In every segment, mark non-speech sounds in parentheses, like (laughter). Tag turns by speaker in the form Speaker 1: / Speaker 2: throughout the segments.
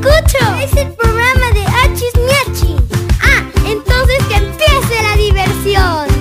Speaker 1: escucho! Es el programa de Achis Miachis. Ah, entonces que empiece la diversión.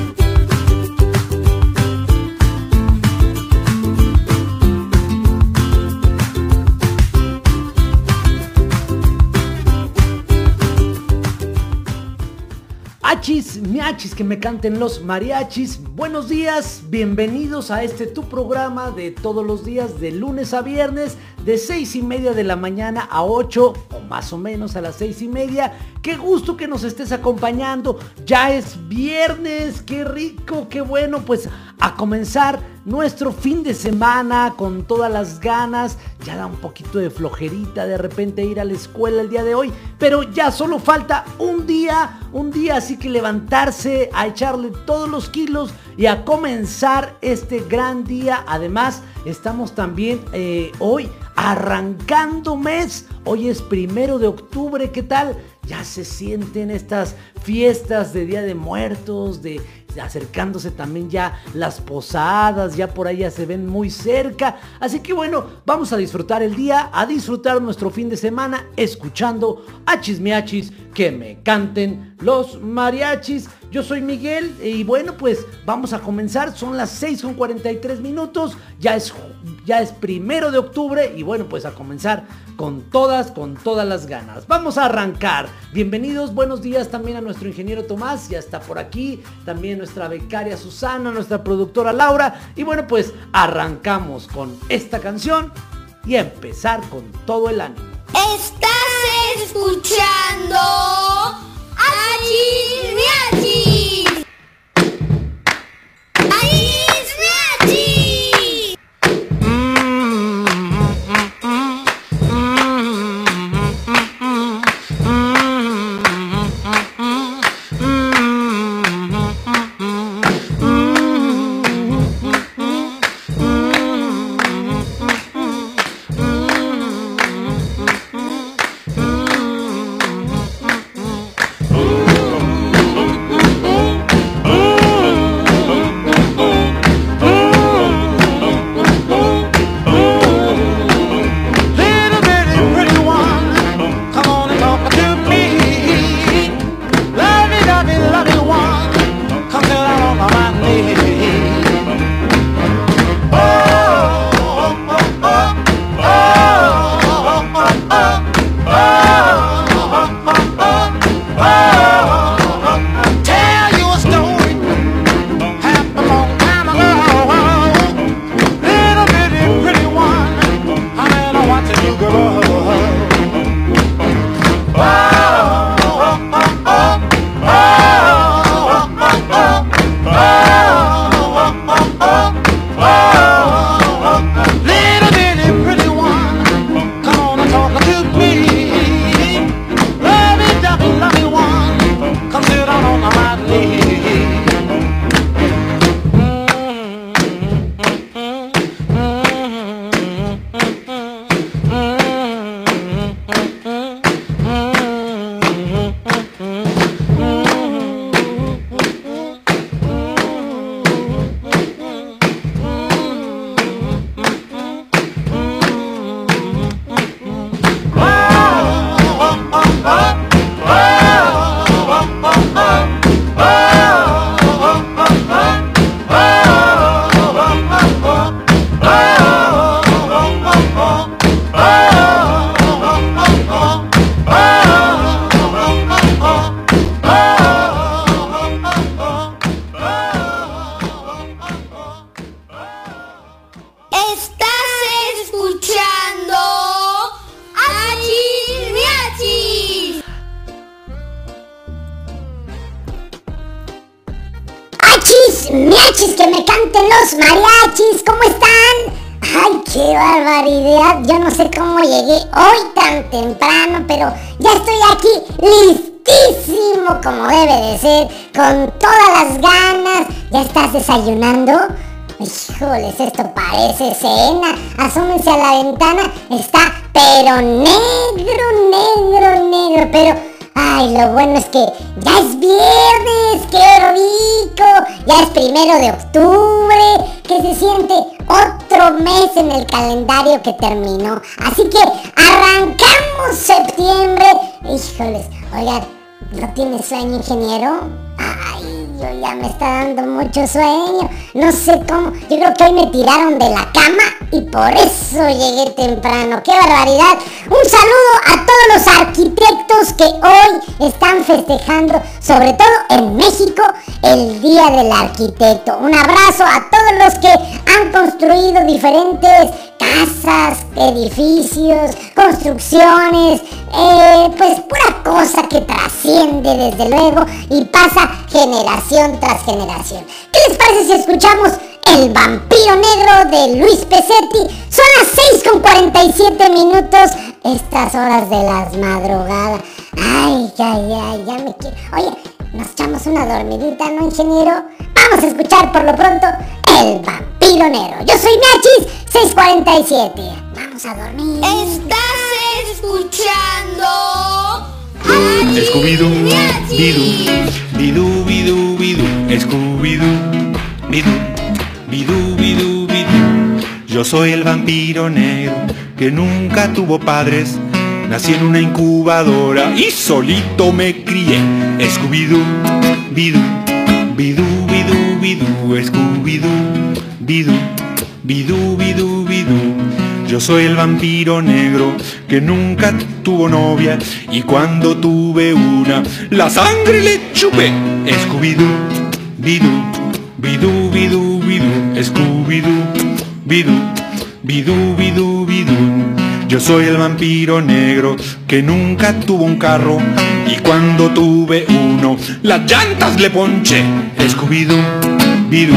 Speaker 2: Achis, miachis, que me canten los mariachis. Buenos días, bienvenidos a este tu programa de todos los días, de lunes a viernes, de seis y media de la mañana a 8 o más o menos a las seis y media. Qué gusto que nos estés acompañando. Ya es viernes, qué rico, qué bueno. Pues a comenzar nuestro fin de semana con todas las ganas. Ya da un poquito de flojerita de repente ir a la escuela el día de hoy. Pero ya solo falta un día, un día así que levantarse, a echarle todos los kilos y a comenzar este gran día. Además, estamos también eh, hoy arrancando mes. Hoy es primero de octubre, ¿qué tal? Ya se sienten estas fiestas de Día de Muertos, de acercándose también ya las posadas, ya por ya se ven muy cerca. Así que bueno, vamos a disfrutar el día, a disfrutar nuestro fin de semana, escuchando a chismeachis que me canten los mariachis. Yo soy Miguel y bueno, pues vamos a comenzar. Son las 6 con 43 minutos. Ya es, ya es primero de octubre y bueno, pues a comenzar con todas, con todas las ganas. Vamos a arrancar. Bienvenidos, buenos días también a nuestro ingeniero Tomás. Ya está por aquí. También nuestra becaria Susana, nuestra productora Laura. Y bueno, pues arrancamos con esta canción y a empezar con todo el ánimo.
Speaker 1: Estás escuchando
Speaker 3: Achi Riachi. Híjoles, esto parece cena. Asómense a la ventana. Está pero negro, negro, negro. Pero, ay, lo bueno es que ya es viernes. ¡Qué rico! Ya es primero de octubre. Que se siente otro mes en el calendario que terminó. Así que arrancamos septiembre. Híjoles, oigan, ¿no tiene sueño, ingeniero? Ay, yo ya me está dando mucho sueño. No sé cómo. Yo creo que hoy me tiraron de la cama y por eso llegué temprano. ¡Qué barbaridad! Un saludo a todos los arquitectos que hoy están festejando, sobre todo en México, el Día del Arquitecto. Un abrazo a todos los que han construido diferentes casas, edificios, construcciones, eh, pues pura cosa que trasciende desde luego y pasa tras generación. ¿Qué les parece si escuchamos El vampiro negro de Luis Pesetti? Son las 6 con 47 minutos, estas horas de las madrugadas. Ay, ay, ay, ya me quiero. Oye, nos echamos una dormidita, ¿no, ingeniero? Vamos a escuchar por lo pronto El vampiro negro. Yo soy Nachis 647. Vamos a dormir.
Speaker 1: Estás escuchando.
Speaker 4: Scooby-Doo, bidú, bidú, bidú, bidú, Scooby-Doo, bidú, bidú, bidú, bidú. Yo soy el vampiro negro que nunca tuvo padres. Nací en una incubadora y solito me crié. Scooby-Doo, bidú, bidú, bidú, bidú, Scooby-Doo, bidú, bidú, bidú, bidú. Yo soy el vampiro negro que nunca tuvo novia y cuando tuve una, la sangre le chupé. Scooby-Doo, bidú, bidú, bidú, bidú, Scooby-Doo, bidú, bidú, bidú, bidú. Yo soy el vampiro negro que nunca tuvo un carro y cuando tuve uno, las llantas le ponché. Scooby-Doo, bidú,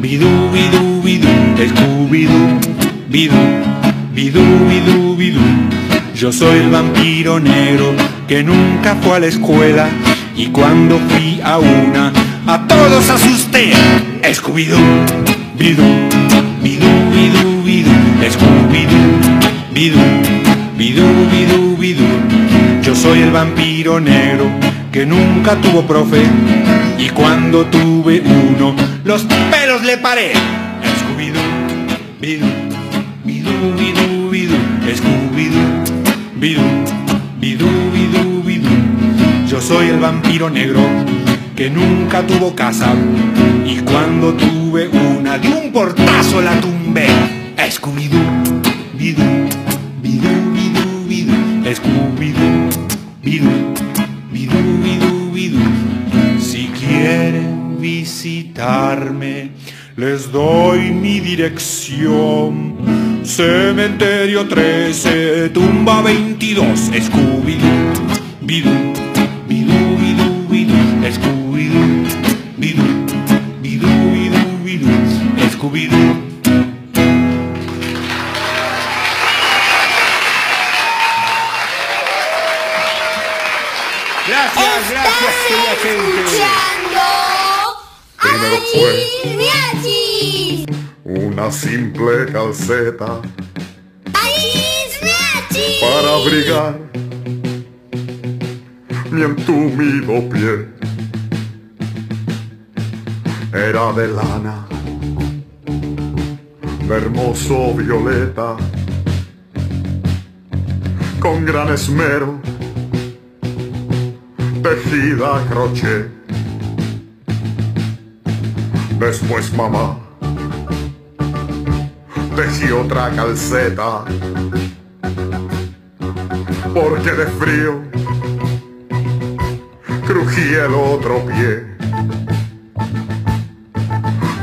Speaker 4: bidú, bidú, bidú, Scooby-Doo, bidú, bidú, bidú, bidú. Yo soy el vampiro negro que nunca fue a la escuela y cuando fui a una, a todos asusté. Scooby-Doo, bidú, bidú, bidú, bidú, Scooby-Doo, bidú, bidú, bidú, bidú. Yo soy el vampiro negro que nunca tuvo profe y cuando tuve uno, los pelos le paré. Scooby-Doo, bidú, bidú, bidú, bidú, Scooby-Doo, bidú, bidú, bidú, bidú. Yo soy el vampiro negro que nunca tuvo casa y cuando tuve una de un portazo la tumbé. Scooby-Doo, bidú, bidú, bidú, bidú, Scooby-Doo, bidú, bidú, bidú, bidú. Si quieren visitarme, les doy mi dirección. Cementerio 13, tumba 22, Scooby-Doo, bidú, bidú, bidú, bidú, Scooby-Doo, bidú, bidú, bidú, bidú, Scooby-Doo. Gracias, gracias, querida gente.
Speaker 1: escuchando. Miachis.
Speaker 5: Una simple calceta para abrigar mi entumido pie. Era de lana, de hermoso violeta, con gran esmero, tejida a crochet. Después mamá tejí otra calceta porque de frío crujía el otro pie.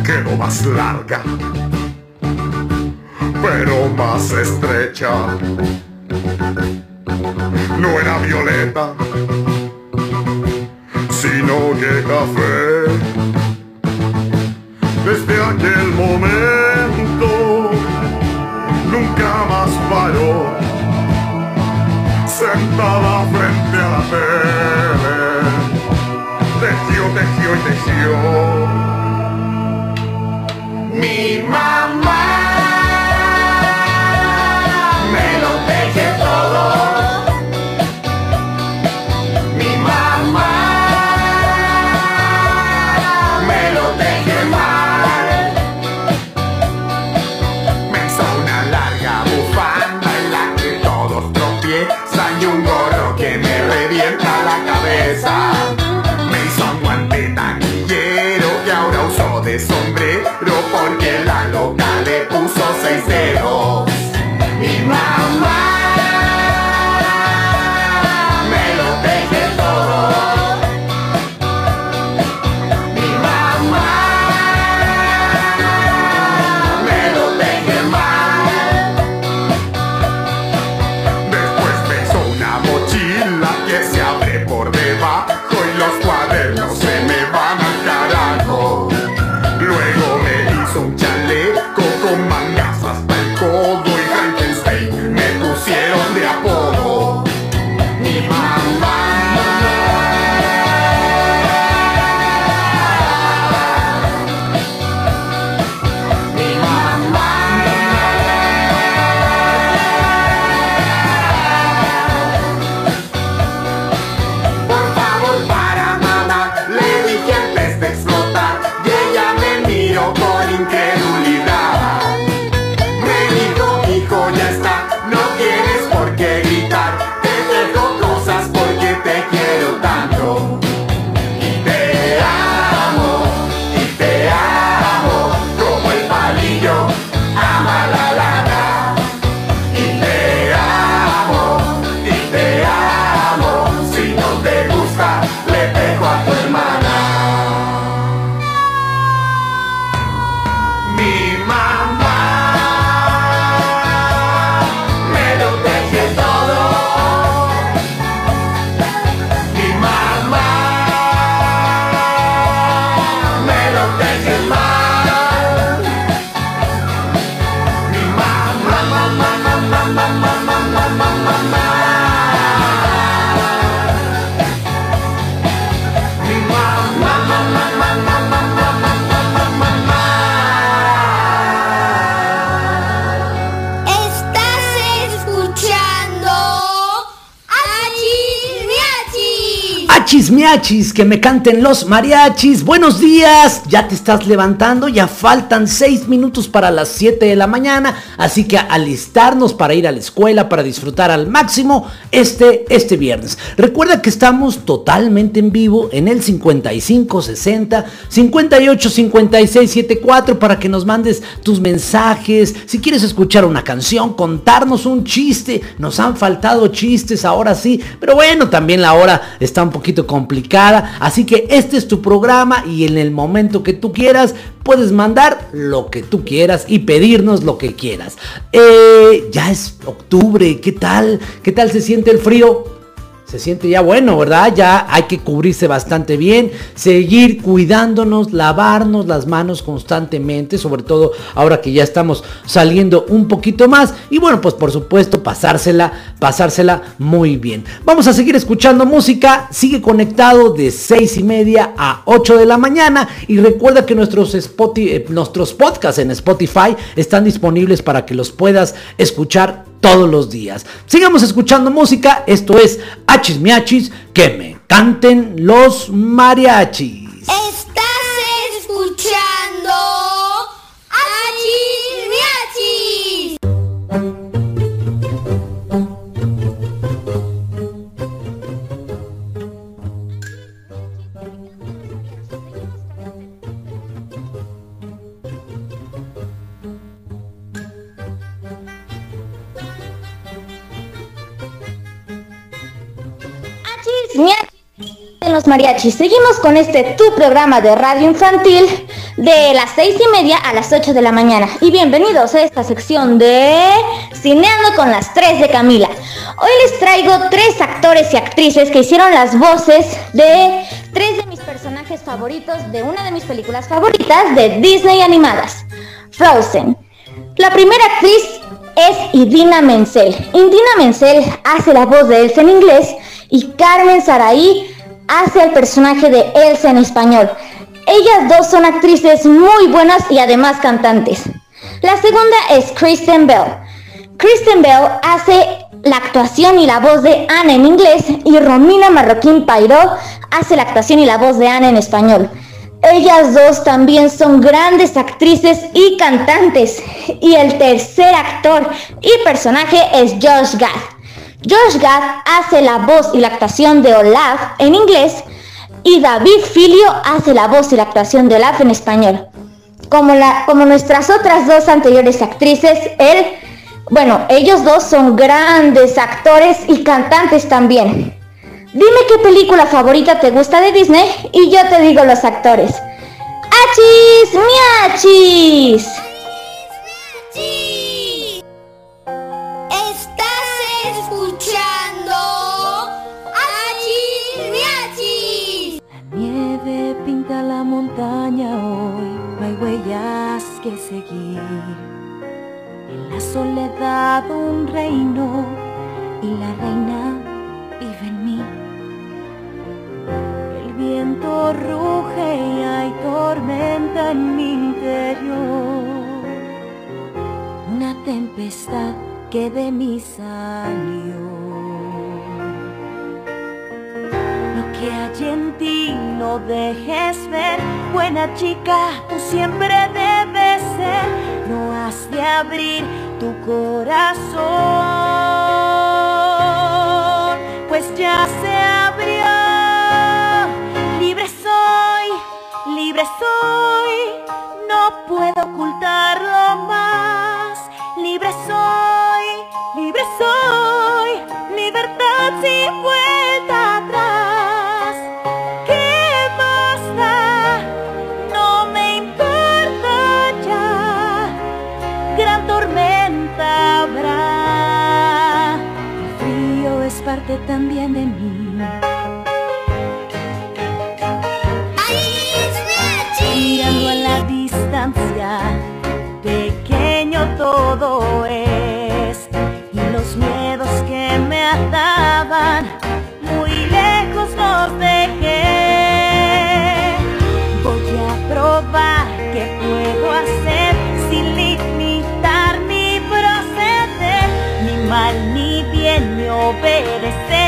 Speaker 5: Quedó más larga, pero más estrecha. No era violeta, sino que café. Desde aquel momento sentada frente a la tele. Tejió, tejió y tejió. Mi mamá
Speaker 6: sincero. Achis miachis,
Speaker 2: que me canten los mariachis. Buenos días, ya te estás levantando, ya faltan 6 minutos para las 7 de la mañana, así que alistarnos para ir a la escuela, para disfrutar al máximo este, este viernes. Recuerda que estamos totalmente en vivo en el 55 60 58 56 74 para que nos mandes tus mensajes. Si quieres escuchar una canción, contarnos un chiste, nos han faltado chistes ahora sí, pero bueno, también la hora está un poquito complicada, así que este es tu programa y en el momento que tú quieras puedes mandar lo que tú quieras y pedirnos lo que quieras. Eh, ya es octubre, ¿qué tal? ¿Qué tal se siente el frío? Se siente ya bueno, ¿verdad? Ya hay que cubrirse bastante bien, seguir cuidándonos, lavarnos las manos constantemente, sobre todo ahora que ya estamos saliendo un poquito más. Y bueno, pues por supuesto pasársela, pasársela muy bien. Vamos a seguir escuchando música, sigue conectado de 6 y media a 8 de la mañana. Y recuerda que nuestros, Spotify, eh, nuestros podcasts en Spotify están disponibles para que los puedas escuchar todos los días. Sigamos escuchando música. Esto es Achis Miachis. Que me canten los mariachis.
Speaker 6: Estás escuchando
Speaker 7: los mariachis. Seguimos con este tu programa de radio infantil de las seis y media a las 8 de la mañana. Y bienvenidos a esta sección de Cineando con las tres de Camila. Hoy les traigo tres actores y actrices que hicieron las voces de tres de mis personajes favoritos de una de mis películas favoritas de Disney animadas, Frozen. La primera actriz es Idina Menzel. Idina Menzel hace la voz de Elsa en inglés y Carmen Saraí hace el personaje de Elsa en español. Ellas dos son actrices muy buenas y además cantantes. La segunda es Kristen Bell. Kristen Bell hace la actuación y la voz de Anne en inglés y Romina Marroquín Pairó hace la actuación y la voz de Anne en español. Ellas dos también son grandes actrices y cantantes. Y el tercer actor y personaje es Josh Gad. Josh Gad hace la voz y la actuación de Olaf en inglés y David Filio hace la voz y la actuación de Olaf en español. como, la, como nuestras otras dos anteriores actrices, él, bueno, ellos dos son grandes actores y cantantes también. Dime qué película favorita te gusta de Disney y yo te digo los actores. ¡Achis! ¡Miachis!
Speaker 8: La montaña hoy, no hay huellas que seguir. En la soledad un reino y la reina vive en mí. El viento ruge y hay tormenta en mi interior. Una tempestad que de mí salió. Que hay en ti no dejes ver, buena chica, tú siempre debes ser. No has de abrir tu corazón, pues ya se abrió. Libre soy, libre soy, no puedo ocultarlo más. Libre soy, libre soy, libertad sin vuelta también de mí. Obedecer.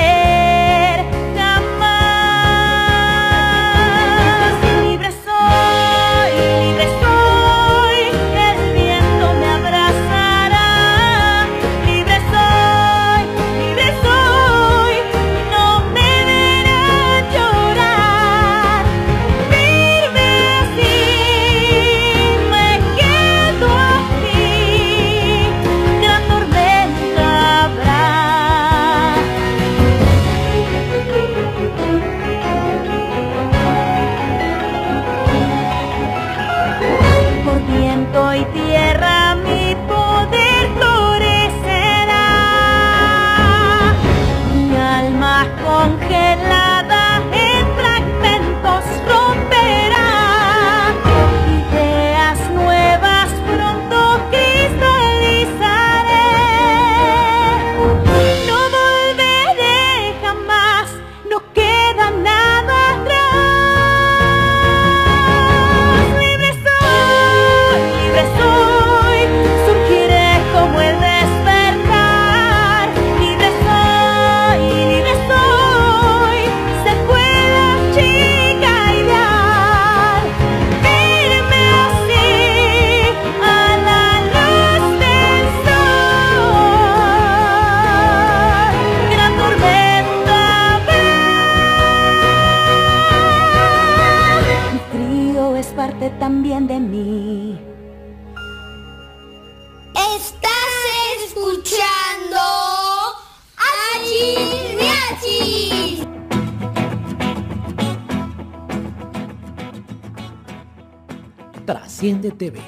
Speaker 2: TV.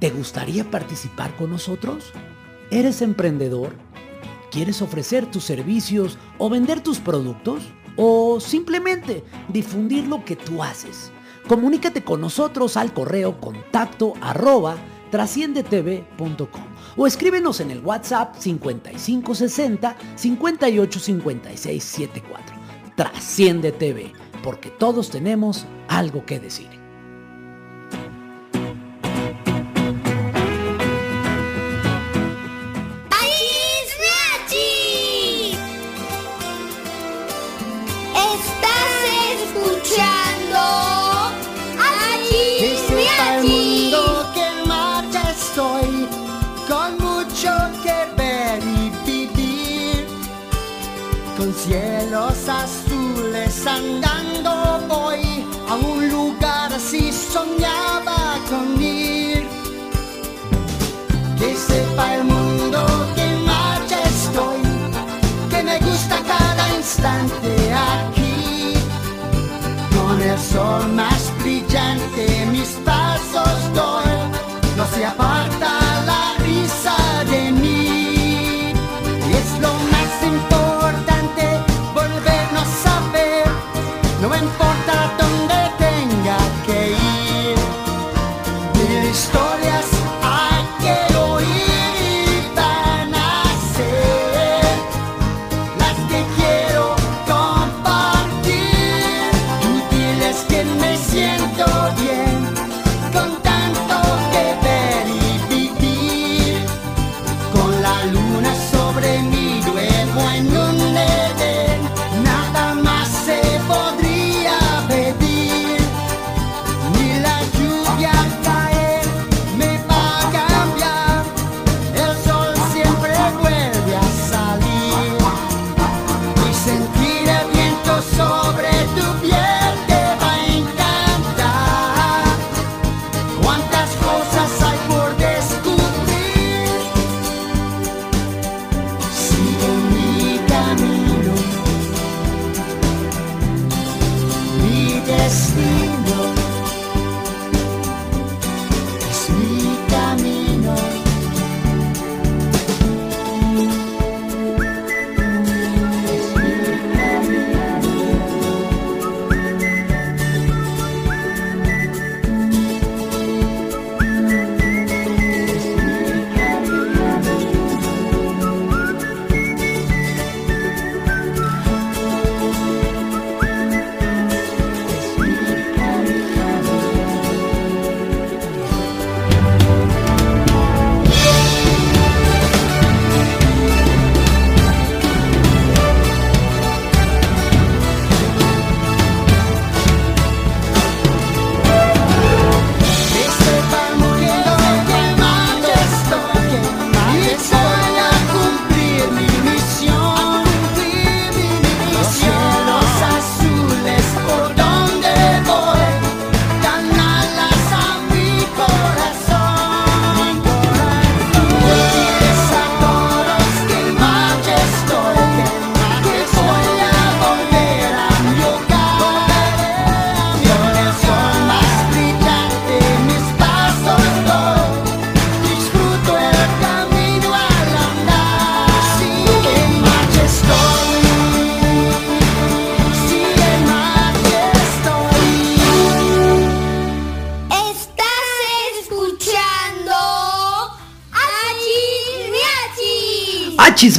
Speaker 2: ¿Te gustaría participar con nosotros? ¿Eres emprendedor? ¿Quieres ofrecer tus servicios o vender tus productos? ¿O simplemente difundir lo que tú haces? Comunícate con nosotros al correo contacto arroba o escríbenos en el WhatsApp 5560 585674. Trasciende TV, porque todos tenemos algo que decir.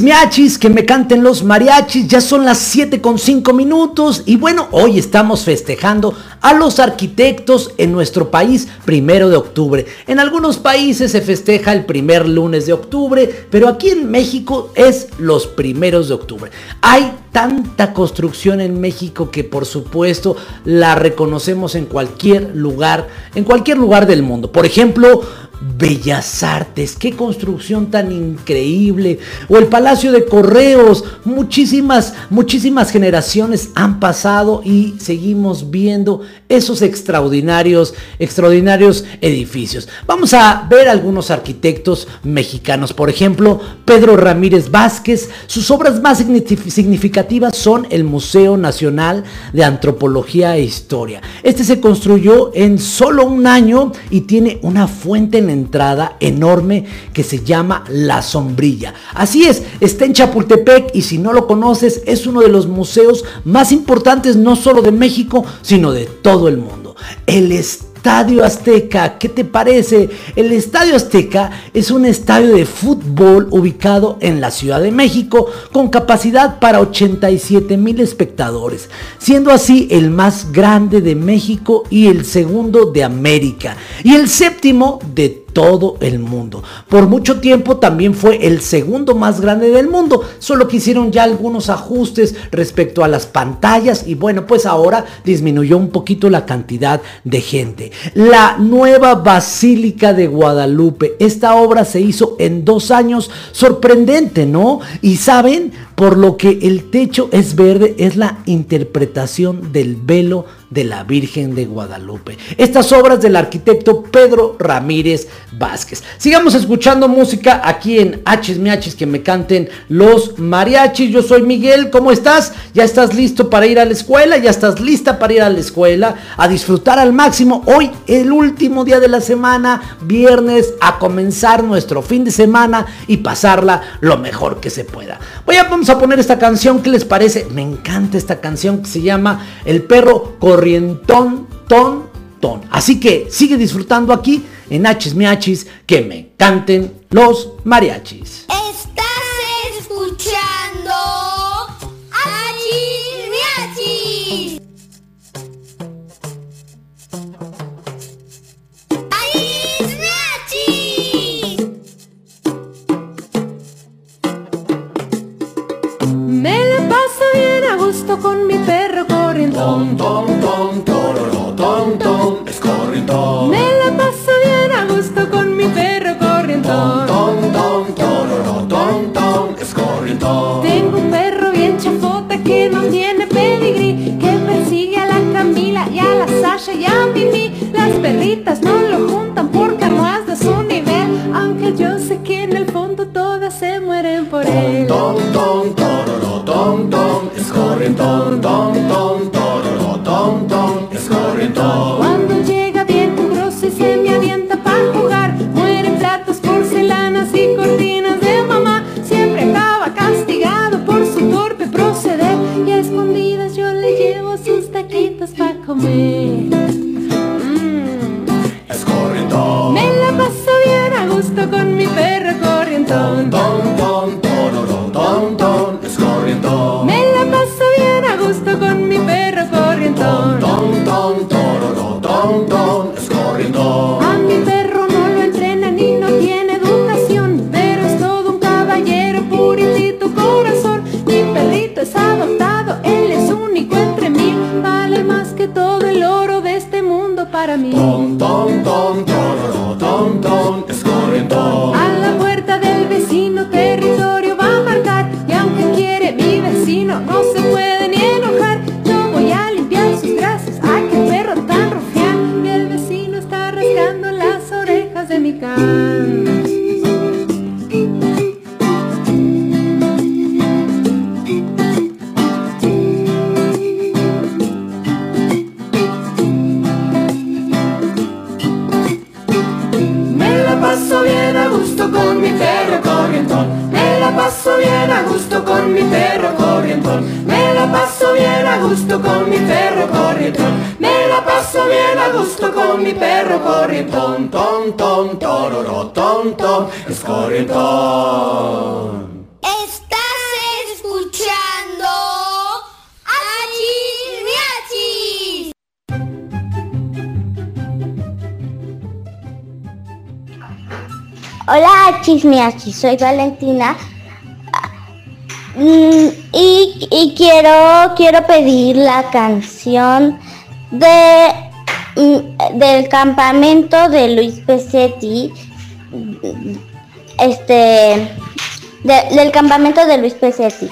Speaker 1: Miachis.
Speaker 2: Achis miachis, que me canten los mariachis, ya son las 7 con 5 minutos y bueno, hoy estamos festejando a los arquitectos en nuestro país primero de octubre. En algunos países se festeja el primer lunes de octubre, pero aquí en México es los primeros de octubre. Hay tanta construcción en México que por supuesto la reconocemos en cualquier lugar, en cualquier lugar del mundo. Por ejemplo, Bellas Artes, qué construcción tan increíble. O el Palacio de Correos, muchísimas, muchísimas generaciones han pasado y seguimos viendo esos extraordinarios, extraordinarios edificios. Vamos a ver algunos arquitectos mexicanos. Por ejemplo, Pedro Ramírez Vázquez. Sus obras más signif- significativas son el Museo Nacional de Antropología e Historia. Este se construyó en solo un año y tiene una fuente en entrada enorme que se llama La Sombrilla. Así es, está en Chapultepec y si no lo conoces es uno de los museos más importantes no solo de México, sino de todo el mundo. El Estadio Azteca, ¿qué te parece? El Estadio Azteca es un estadio de fútbol ubicado en la Ciudad de México con capacidad para 87 mil espectadores, siendo así el más grande de México y el segundo de América y el séptimo de todo el mundo. Por mucho tiempo también fue el segundo más grande del mundo, solo que hicieron ya algunos ajustes respecto a las pantallas y bueno, pues ahora disminuyó un poquito la cantidad de gente. La nueva Basílica de Guadalupe, esta obra se hizo en dos años, sorprendente, ¿no? Y saben, por lo que el techo es verde, es la interpretación del velo de la Virgen de Guadalupe. Estas obras del arquitecto Pedro Ramírez Vázquez. Sigamos escuchando música aquí en H's Miachis que me canten los mariachis. Yo soy Miguel, ¿cómo estás? ¿Ya estás listo para ir a la escuela? ¿Ya estás lista para ir a la escuela? A disfrutar al máximo. Hoy, el último día de la semana, viernes, a comenzar nuestro fin de semana y pasarla lo mejor que se pueda. Voy a, vamos a poner esta canción, ¿qué les parece? Me encanta esta canción que se llama El perro corrientón, ton, ton. Así que sigue disfrutando aquí en H's Miachis que me canten los mariachis.
Speaker 1: Estás escuchando Achis Miachis. Achis Miachis.
Speaker 9: Me la paso bien a gusto con mi perro corrientón. Me la paso bien a gusto con mi perro corrientón. Tengo un perro bien chafota que no tiene pedigrí, que persigue a la Camila y a la Sasha y a Mimi. Las perritas no lo juntan porque no es de su nivel, aunque yo sé que en el fondo todas se mueren por él. Cuando llega bien mugroso y se me avienta para jugar Mueren platos, porcelanas y cortinas de mamá. Siempre acaba castigado por su torpe proceder Y a escondidas yo le llevo sus taquitos para comer. Mm. Me la paso bien a gusto con mi perro corrientón para
Speaker 7: Chismiachis, soy Valentina Mm, y, y quiero quiero pedir la canción de mm, del campamento de Luis Pesetti este de- del campamento de Luis Pesetti.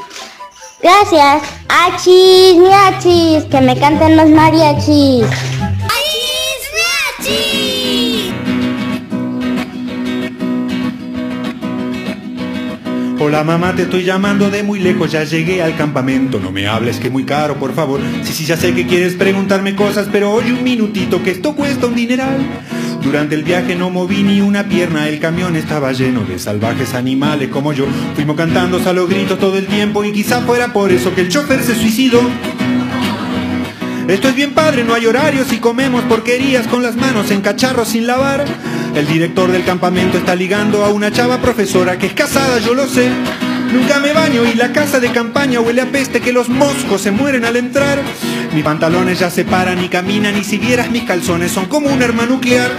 Speaker 7: Gracias. Achis, miachis, que me canten los mariachis.
Speaker 4: Hola mamá, te estoy llamando de muy lejos, ya llegué al campamento. No me hables que muy caro, por favor. Sí, sí, ya sé que quieres preguntarme cosas, pero oye un minutito que esto cuesta un dineral. Durante el viaje no moví ni una pierna, el camión estaba lleno de salvajes animales como yo. Fuimos cantando a gritos todo el tiempo y quizá fuera por eso que el chofer se suicidó. Esto es bien padre, no hay horarios y comemos porquerías con las manos en cacharros sin lavar. El director del campamento está ligando a una chava profesora que es casada, yo lo sé. Nunca me baño y la casa de campaña huele a peste que los moscos se mueren al entrar. Mis pantalones ya se paran y caminan y si vieras mis calzones son como un arma nuclear.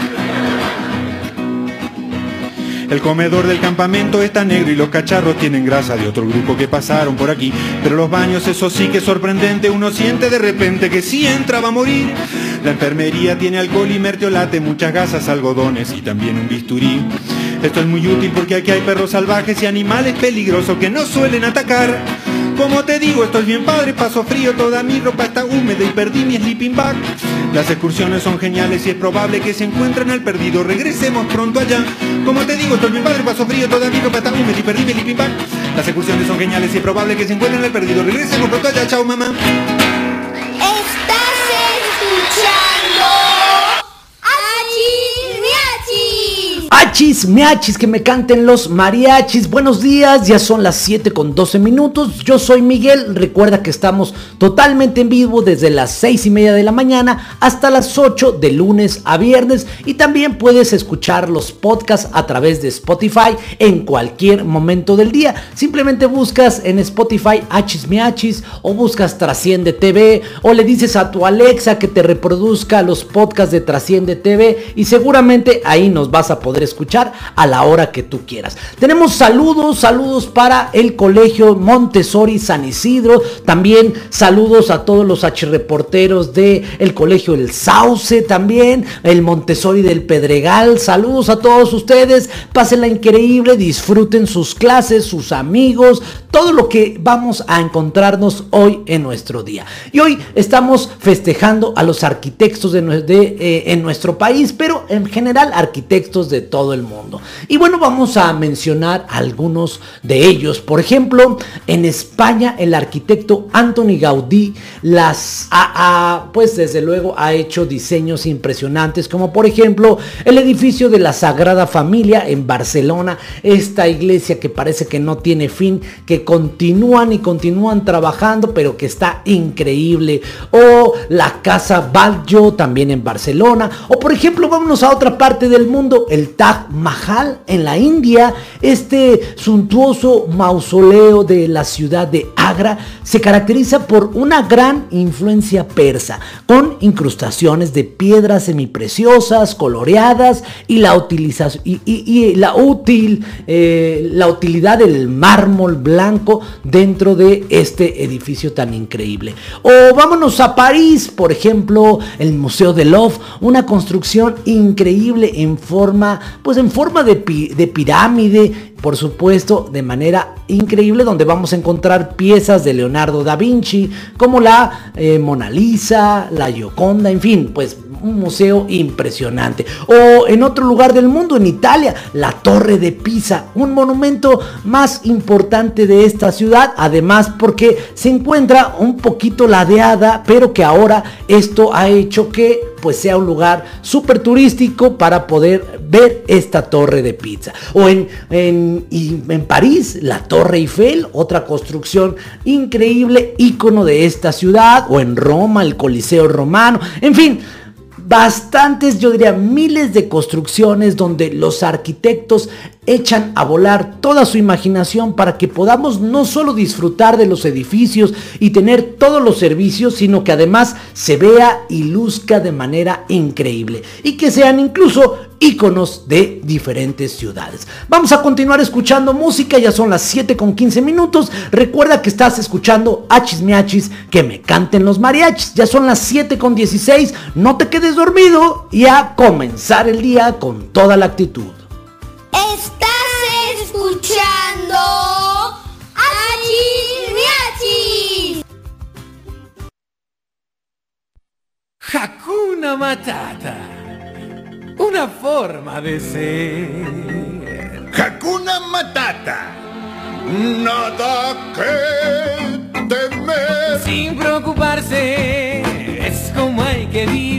Speaker 4: El comedor del campamento está negro y los cacharros tienen grasa de otro grupo que pasaron por aquí. Pero los baños, eso sí que sorprendente, uno siente de repente que si entra va a morir. La enfermería tiene alcohol y mertiolate, muchas gasas, algodones y también un bisturí. Esto es muy útil porque aquí hay perros salvajes y animales peligrosos que no suelen atacar. Como te digo, estoy bien padre, paso frío, toda mi ropa está húmeda y perdí mi sleeping bag. Las excursiones son geniales y es probable que se encuentren al perdido. Regresemos pronto allá. Como te digo, estoy bien padre, paso frío, toda mi ropa está húmeda y perdí mi sleeping bag. Las excursiones son geniales y es probable que se encuentren al perdido. Regresemos pronto allá. Chao, mamá.
Speaker 1: Estás escuchando Achis Miachis.
Speaker 2: Achis, miachis, que me canten los mariachis. Buenos días, ya son las 7 con 12 minutos. Yo soy Miguel. Recuerda que estamos totalmente en vivo desde las 6 y media de la mañana hasta las 8 de lunes a viernes. Y también puedes escuchar los podcasts a través de Spotify en cualquier momento del día. Simplemente buscas en Spotify Achis Miachis o buscas Trasciende TV o le dices a tu Alexa que te reproduzca los podcasts de Trasciende TV y seguramente ahí nos vas a poder escuchar a la hora que tú quieras. Tenemos saludos, saludos para el Colegio Montessori San Isidro, también saludos a todos los reporteros de el Colegio El Sauce, también el Montessori del Pedregal, saludos a todos ustedes, pásenla increíble, disfruten sus clases, sus amigos, todo lo que vamos a encontrarnos hoy en nuestro día. Y hoy estamos festejando a los arquitectos de, eh, en nuestro país, pero en general arquitectos de todo el mundo. Y bueno, vamos a mencionar algunos de ellos. Por ejemplo, en España el arquitecto Anthony Gaudí las ha, pues desde luego ha hecho diseños impresionantes, como por ejemplo el edificio de la Sagrada Familia en Barcelona, esta iglesia que parece que no tiene fin, que continúan y continúan trabajando, pero que está increíble. O la Casa Batlló también en Barcelona. O por ejemplo, vámonos a otra parte del mundo, el Taj Mahal en la India, este suntuoso mausoleo de la ciudad de Agra se caracteriza por una gran influencia persa, con incrustaciones de piedras semipreciosas, coloreadas y la y, la útil eh, la utilidad del mármol blanco dentro de este edificio tan increíble. O vámonos a París, por ejemplo, el Museo de Louvre, una construcción increíble en forma, pues en forma de pirámide, por supuesto, de manera increíble, donde vamos a encontrar piezas de Leonardo da Vinci, como la eh, Mona Lisa, la Gioconda, en fin, pues un museo impresionante. O en otro lugar del mundo, en Italia, la Torre de Pisa, un monumento más importante de esta ciudad, además porque se encuentra un poquito ladeada, pero que ahora esto ha hecho que pues sea un lugar súper turístico para poder ver esta torre de pizza. O en, en, en París, la Torre Eiffel, otra construcción increíble, ícono de esta ciudad. O en Roma, el Coliseo Romano. En fin, bastantes, yo diría miles de construcciones donde los arquitectos echan a volar toda su imaginación para que podamos no solo disfrutar de los edificios y tener todos los servicios, sino que además se vea y luzca de manera increíble y que sean incluso íconos de diferentes ciudades. Vamos a continuar escuchando música, ya son las 7 con 15 minutos. Recuerda que estás escuchando Achis Miachis, que me canten los mariachis. Ya son las 7 con 16, no te quedes dormido y a comenzar el día con toda la actitud.
Speaker 10: Hakuna Matata. Una forma de ser.
Speaker 5: Hakuna Matata. Nada que temer.
Speaker 10: Sin preocuparse, es como hay que vivir.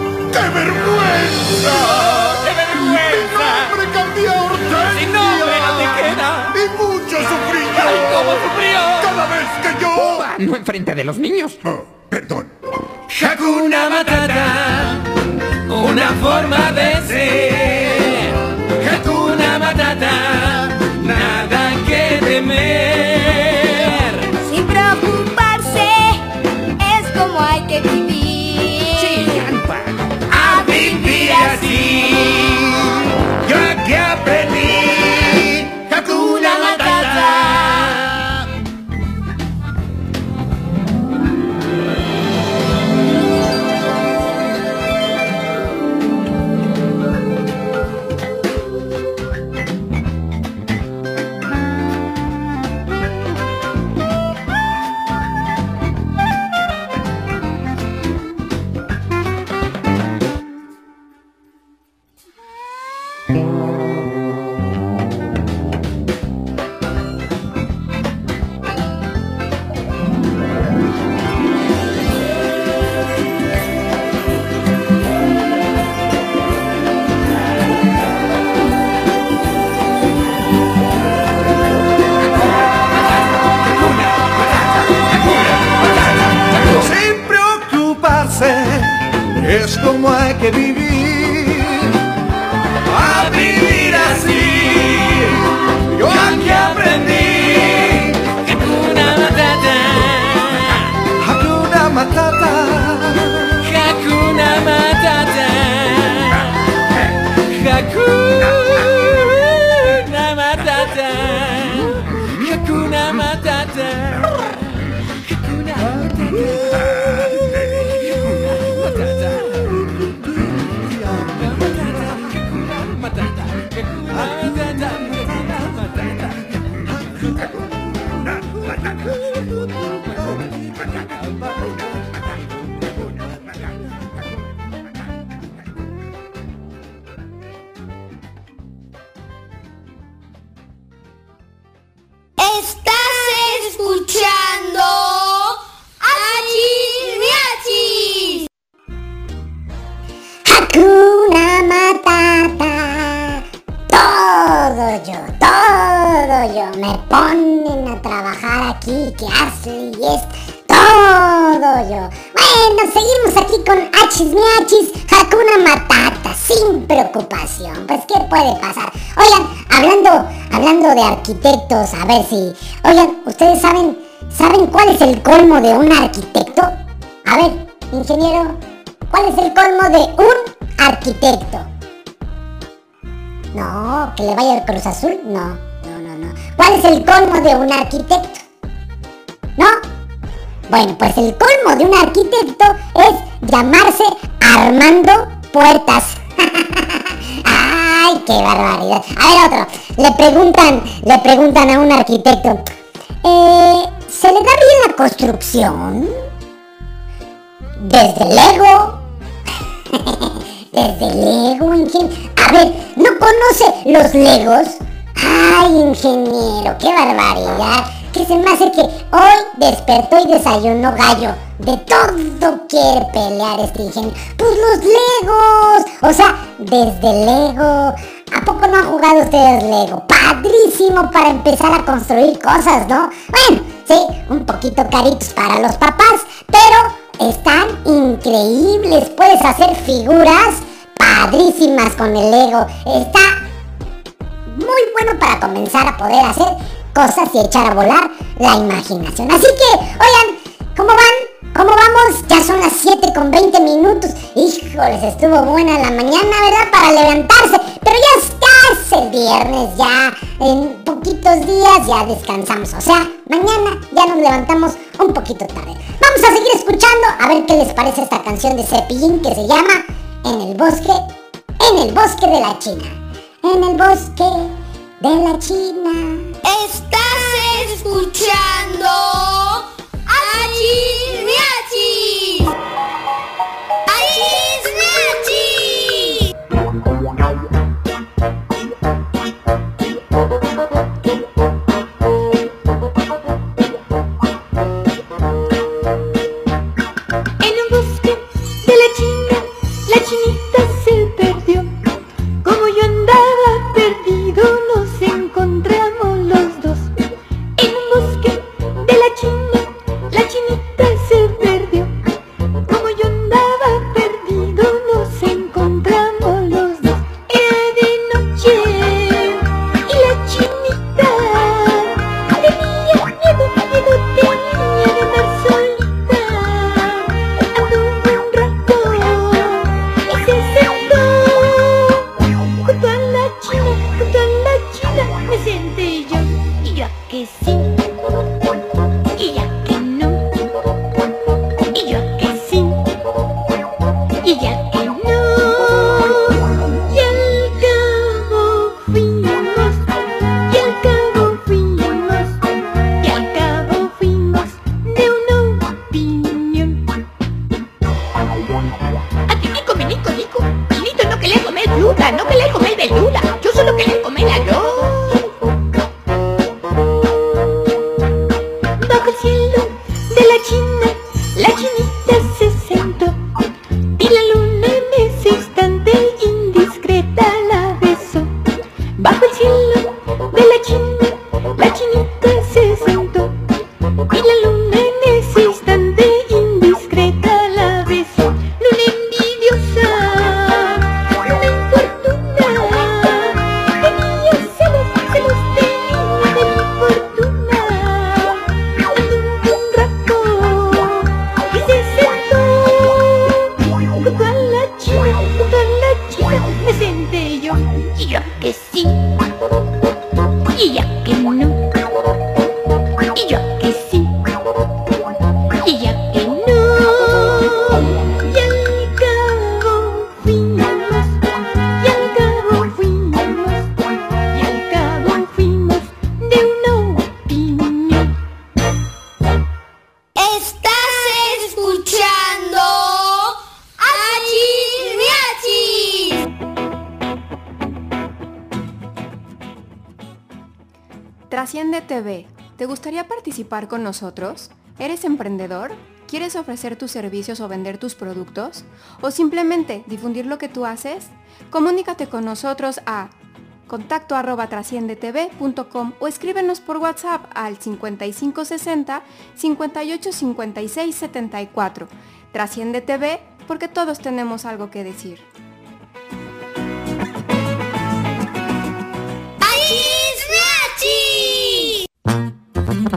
Speaker 5: ¡Qué vergüenza!
Speaker 10: ¡Qué vergüenza!
Speaker 5: ¡Mi nombre cambió a Hortensia!
Speaker 10: ¡Sin nombre no te queda!
Speaker 5: ¡Y mucho sufrí yo!
Speaker 10: ¡Ay, cómo sufrió!
Speaker 5: ¡Cada vez que yo!
Speaker 11: No enfrente de los niños.
Speaker 5: Oh, perdón.
Speaker 10: Hakuna Matata, una forma de ser. Aquí
Speaker 5: es como hay que vivir.
Speaker 1: Escuchando Achis Miachis.
Speaker 3: Hakuna Matata. Todo yo, todo yo. Me ponen a trabajar aquí, que hace y es todo yo. Bueno, seguimos aquí con Hachis Miachis, Hakuna Matata, sin preocupación. Pues, ¿qué puede pasar? Oigan, de arquitectos, a ver si. Oigan, ¿ustedes saben, saben cuál es el colmo de un arquitecto? A ver, ingeniero, ¿cuál es el colmo de un arquitecto? No, que le vaya al Cruz Azul. No, no, no, no. ¿Cuál es el colmo de un arquitecto? ¿No? Bueno, pues el colmo de un arquitecto es llamarse Armando Puertas. (laughs) ¡Ay, qué barbaridad! A ver, otro. Le preguntan, le preguntan a un arquitecto, eh, ¿se le da bien la construcción? Desde Lego. (laughs) Desde Lego, ingeniero. A ver, ¿no conoce los Legos? Ay, ingeniero, qué barbaridad. Que se me hace que hoy despertó y desayunó gallo. De todo quiere pelear este ingeniero. Pues los Legos. O sea, desde Lego. ¿A poco no han jugado ustedes Lego? Padrísimo para empezar a construir cosas, ¿no? Bueno, sí, un poquito caritos para los papás, pero están increíbles. Puedes hacer figuras padrísimas con el Lego. Está muy bueno para comenzar a poder hacer cosas y echar a volar la imaginación. Así que, oigan, ¿cómo van? ¿Cómo vamos? Ya son las 7 con 20 minutos. Híjoles, estuvo buena la mañana, ¿verdad? Para levantarse. Pero ya está, es el viernes, ya en poquitos días ya descansamos. O sea, mañana ya nos levantamos un poquito tarde. Vamos a seguir escuchando a ver qué les parece esta canción de Cepillín que se llama En el bosque, en el bosque de la China. En el bosque de la China.
Speaker 1: Estás escuchando Achis Miachis.
Speaker 11: Trasciende TV. ¿Te gustaría participar con nosotros? ¿Eres emprendedor? ¿Quieres ofrecer tus servicios o vender tus productos? ¿O simplemente difundir lo que tú haces? Comunícate con nosotros a contacto arroba o escríbenos por WhatsApp al 5560 5856 74. Trasciende TV porque todos tenemos algo que decir.
Speaker 10: Y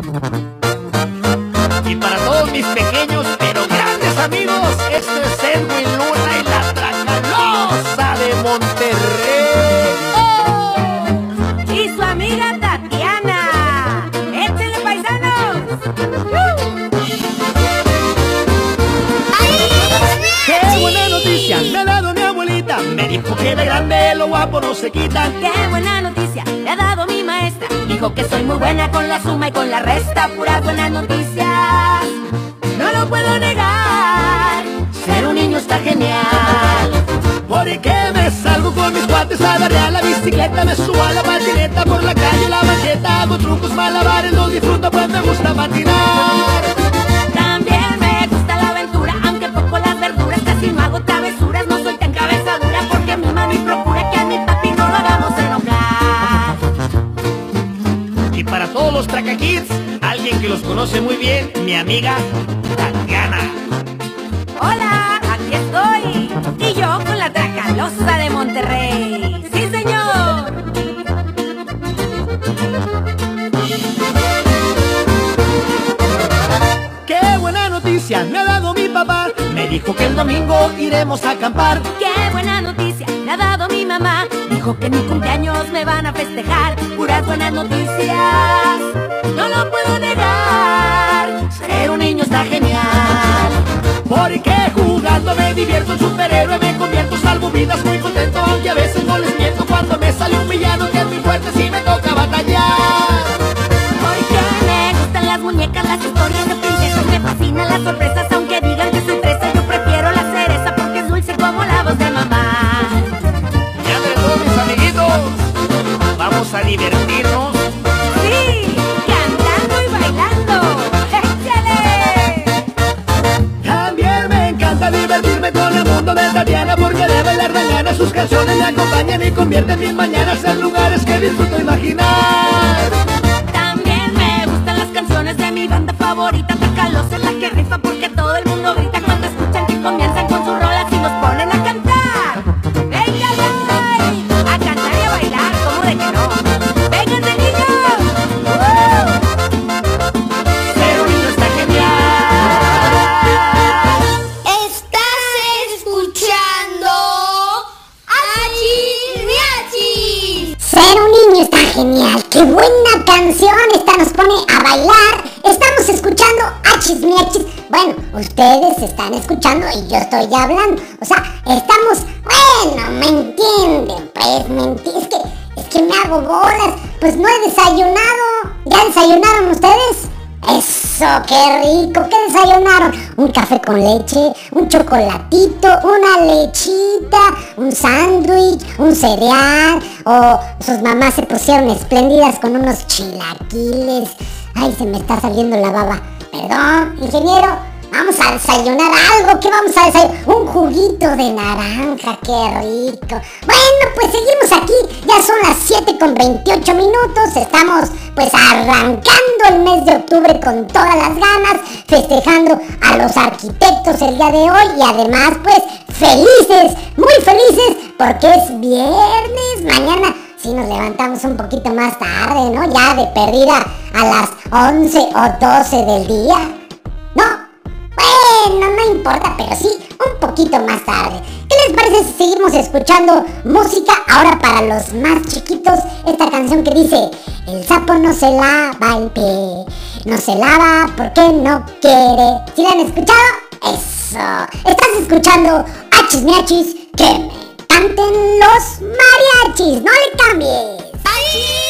Speaker 10: para todos mis pequeños pero grandes amigos, esto es Edwin Luna y la Tracalosa de Monterrey.
Speaker 12: Y su amiga Tatiana. ¡Échenle paisanos!
Speaker 10: ¡Qué buena noticia! Me ha dado mi abuelita. Me dijo que de grande lo guapo no se quita.
Speaker 12: ¡Qué buena noticia! Le ha dado mi. Dijo que soy muy buena con la suma y con la resta. Puras buenas noticias. No lo puedo negar. Ser un niño está genial.
Speaker 10: Porque me salgo con mis cuates a darle a la bicicleta Me subo a la patineta por la calle, la banqueta Hago trucos, malabares, los disfruto pues me gusta patinar
Speaker 12: También me gusta la aventura, aunque poco las verduras, casi no hago travesuras, no
Speaker 10: todos los Traca Kids, alguien que los conoce muy bien, mi amiga Tatiana
Speaker 12: Hola, aquí estoy, y yo con la Tracalosa de Monterrey. ¡Sí, señor!
Speaker 10: ¡Qué buena noticia me ha dado mi papá! Me dijo que el domingo iremos a acampar
Speaker 12: ¡Qué buena noticia! Le ha dado mi mamá, que mi cumpleaños me van a festejar, puras buenas noticias. No lo puedo negar, ser un niño está genial.
Speaker 10: Porque jugando me divierto en superhéroe Me convierto, salvo vidas muy contento Aunque a veces no les miento Cuando me sale un villano que es muy fuerte Si me toca batallar
Speaker 12: Porque me gustan las muñecas, las historias de princesas, me fascinan las sorpresas,
Speaker 10: acompañan Y convierten mis
Speaker 3: ustedes están escuchando y yo estoy ya hablando. O sea, estamos... Bueno, ¿me entienden? Pues, ¿me Es que, es que me hago bolas. Pues no he desayunado. ¿Ya desayunaron ustedes? Eso, qué rico, ¿qué desayunaron? Un café con leche, un chocolatito, una lechita, un sándwich, un cereal, o sus mamás se pusieron espléndidas con unos chilaquiles. Ay, se me está saliendo la baba. Perdón, ingeniero, a desayunar algo, ¿qué vamos a desayunar? Un juguito de naranja, qué rico. Bueno, pues seguimos aquí, ya son las 7 con 28 minutos, estamos pues arrancando el mes de octubre con todas las ganas, festejando a los arquitectos el día de hoy y además pues felices, muy felices porque es viernes, mañana si nos levantamos un poquito más tarde, ¿no? Ya de perdida a las 11 o 12 del día. No, bueno, no importa, pero sí un poquito más tarde. ¿Qué les parece si seguimos escuchando música ahora para los más chiquitos? Esta canción que dice, el sapo no se lava el pie, no se lava porque no quiere. ¿Sí la han escuchado? Eso. Estás escuchando Hachis Miachis que me canten los mariachis, no le cambies.
Speaker 1: Achis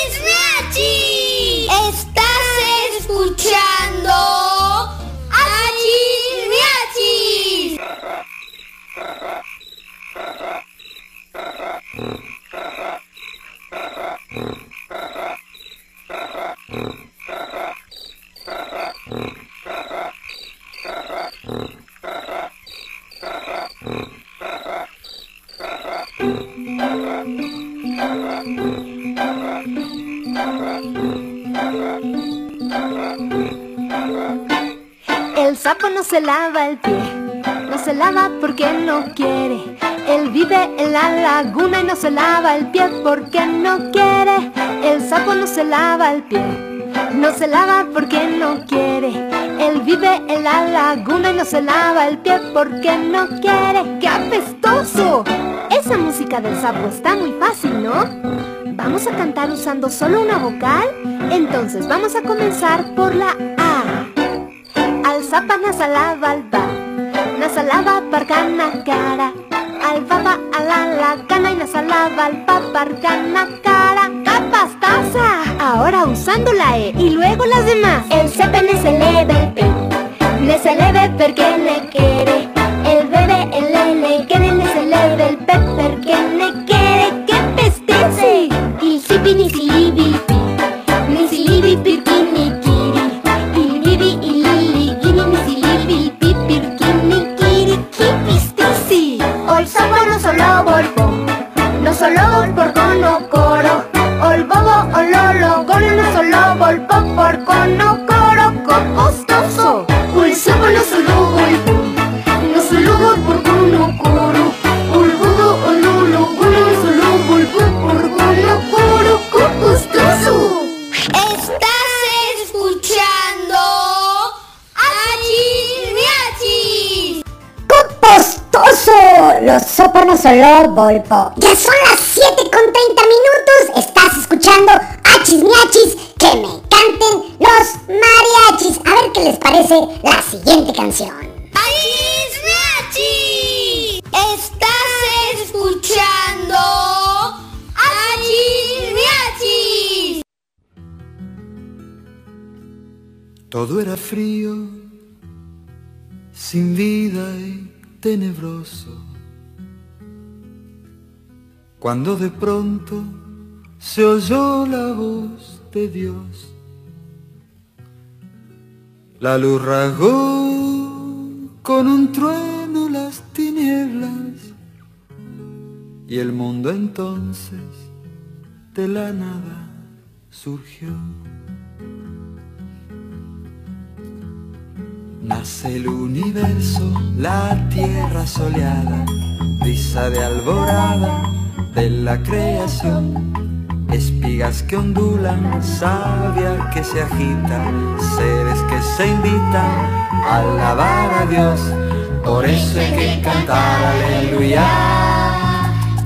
Speaker 13: lava el pie, no se lava porque no quiere. Él vive en la laguna y no se lava el pie porque no quiere. El sapo no se lava el pie, no se lava porque no quiere. Él vive en la laguna y no se lava el pie porque no quiere. ¡Qué apestoso! Esa música del sapo está muy fácil, ¿no? ¿Vamos a cantar usando solo una vocal? Entonces vamos a comenzar por la A. Alzapa nasalava alba, nasalava pargana cara, albaba ala la gana y nasalava alba pargana cara, capastaza. Ahora usando la E y luego las demás. El sepe ne se leve el pe, ne se leve perché ne quiere. El bebé el lele que ne se leve el pe perché ne
Speaker 3: Los sópanos olor volpo. Ya son las 7 con 30 minutos. Estás escuchando Achis Miachis que me canten los mariachis. A ver qué les parece la siguiente canción.
Speaker 1: Achis Miachis. Estás escuchando Achis Miachis.
Speaker 14: Todo era frío, sin vida y tenebroso. Cuando de pronto se oyó la voz de Dios. La luz rasgó con un trueno las tinieblas y el mundo entonces de la nada surgió. Nace el universo, la tierra soleada, brisa de alborada de la creación. Espigas que ondulan, savia que se agita, seres que se invitan a alabar a Dios. Por eso hay que cantar aleluya,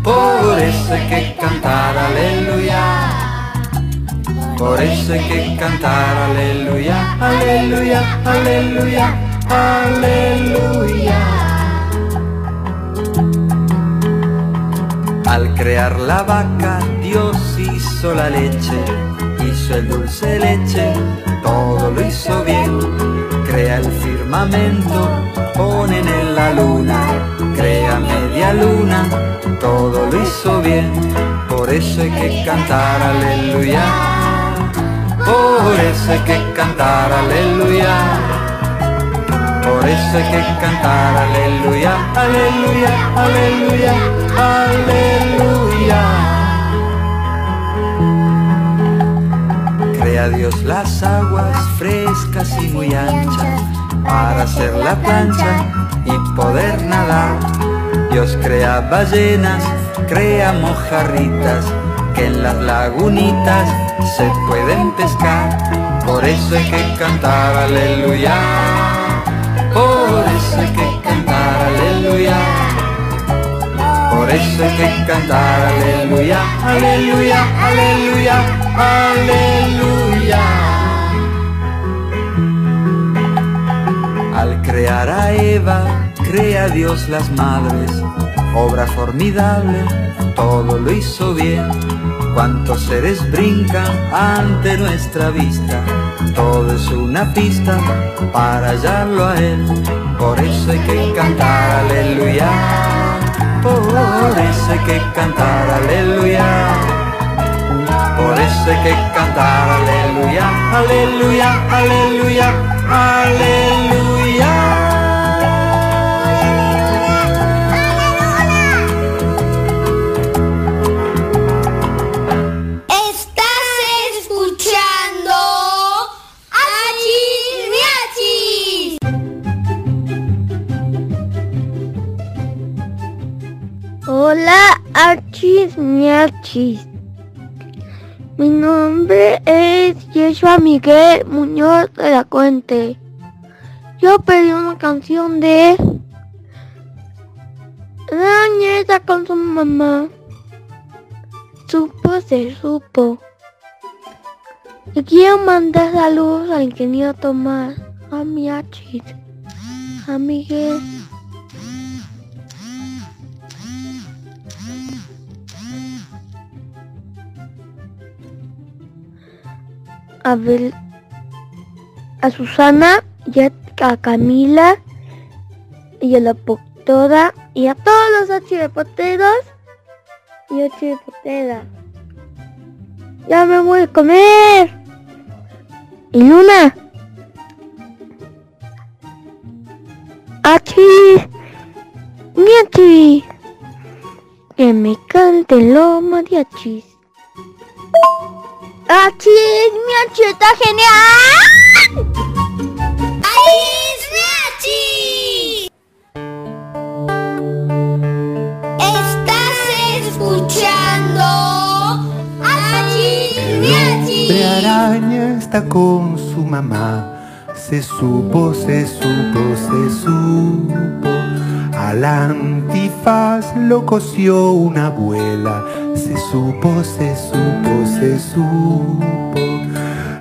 Speaker 14: por eso hay que cantar aleluya. Por eso hay que cantar aleluya, aleluya, aleluya, aleluya. Al crear la vaca, Dios hizo la leche, hizo el dulce leche, todo lo hizo bien. Crea el firmamento, ponen en la luna, crea media luna, todo lo hizo bien. Por eso hay que cantar aleluya. Por eso hay que cantar aleluya. Por eso hay que cantar aleluya, aleluya, aleluya, aleluya. Crea Dios las aguas frescas y muy anchas para hacer la plancha y poder nadar. Dios crea ballenas, crea mojarritas que en las lagunitas se pueden pescar. Por eso hay que cantar aleluya. Por eso hay que cantar aleluya. Por eso hay que cantar aleluya, aleluya, aleluya, aleluya. Al crear a Eva, crea Dios las madres, obra formidable, todo lo hizo bien. Cuántos seres brincan ante nuestra vista, todo es una pista para hallarlo a Él. Por eso hay que cantar aleluya, por eso hay que cantar aleluya. Por eso hay que cantar aleluya, aleluya, aleluya, aleluya.
Speaker 1: Achis Miachis.
Speaker 15: Mi nombre es Yeshua Miguel Muñoz de la Cuente. Yo pedí una canción de la nieta con su mamá. Supo, se supo. Y quiero mandar saludos al ingeniero Tomás, a Miachis, a Miguel. A ver a Susana y a, Camila y a la doctora y a todos los archideporteros y archidepotera. Ya me voy a comer. Y Luna. Achi. Miachi. Que me canten los mariachis. ¡Achis! ¡Mi está genial!
Speaker 1: ¡Achis Miachis! Estás escuchando Miachis.
Speaker 16: hombre araña está con su mamá. Se supo, se supo, se supo. Al antifaz lo cosió una abuela. Se supo, se supo, se supo.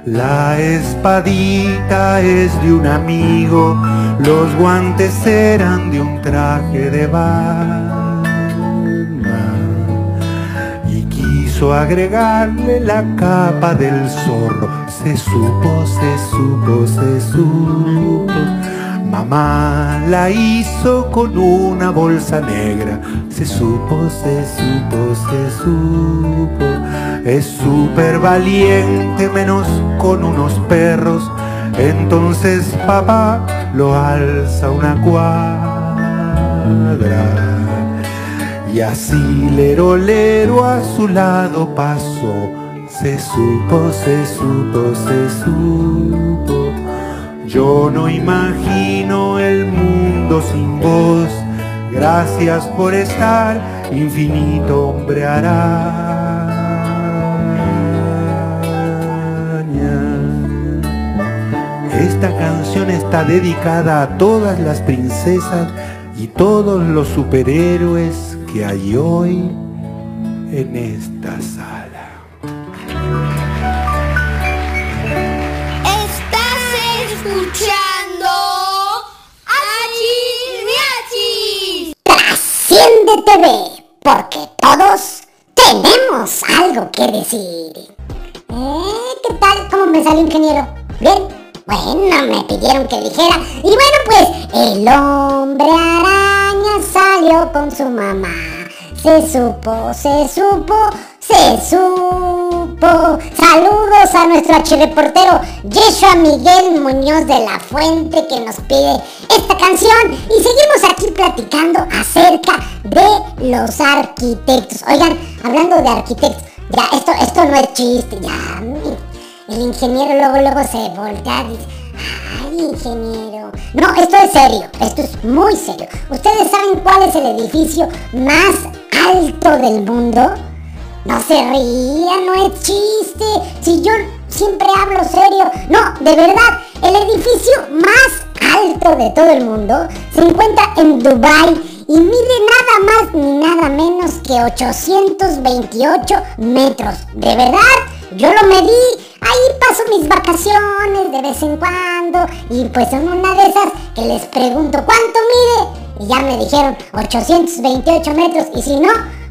Speaker 16: La espadita es de un amigo. Los guantes eran de un traje de Batman y quiso agregarle la capa del zorro. Se supo, se supo, se supo. Mamá la hizo con una bolsa negra. Se supo, se supo, se supo. Es súper valiente menos con unos perros. Entonces papá lo alza una cuadra. Y así lero lero a su lado pasó. Se supo, se supo, se supo. Yo no imagino el mundo sin vos. Gracias por estar, infinito hombre araña. Esta canción está dedicada a todas las princesas y todos los superhéroes que hay hoy en esta
Speaker 3: Trasciende TV, porque todos tenemos algo que decir. ¿Eh? ¿Qué tal? ¿Cómo me salió ingeniero? ¿Bien? Bueno, me pidieron que dijera. Y bueno, pues el hombre araña salió con su mamá. Se supo, se supo, se supo. Saludos a nuestro archireportero Yeshua Miguel Muñoz de la Fuente que nos pide esta canción. Y seguimos aquí platicando acerca de los arquitectos. Oigan, hablando de arquitectos, ya, esto, esto no es chiste, ya. El ingeniero luego, luego se voltea y dice, ay, ingeniero. No, esto es serio, esto es muy serio. ¿Ustedes saben cuál es el edificio más alto del mundo? No se rían, no es chiste. Si yo siempre hablo serio. No, de verdad, el edificio más alto de todo el mundo se encuentra en Dubai y mide nada más ni nada menos que 828 metros. ¿De verdad? Yo lo medí. Ahí paso mis vacaciones de vez en cuando. Y pues en una de esas que les pregunto cuánto mide. Y ya me dijeron 828 metros. Y si no,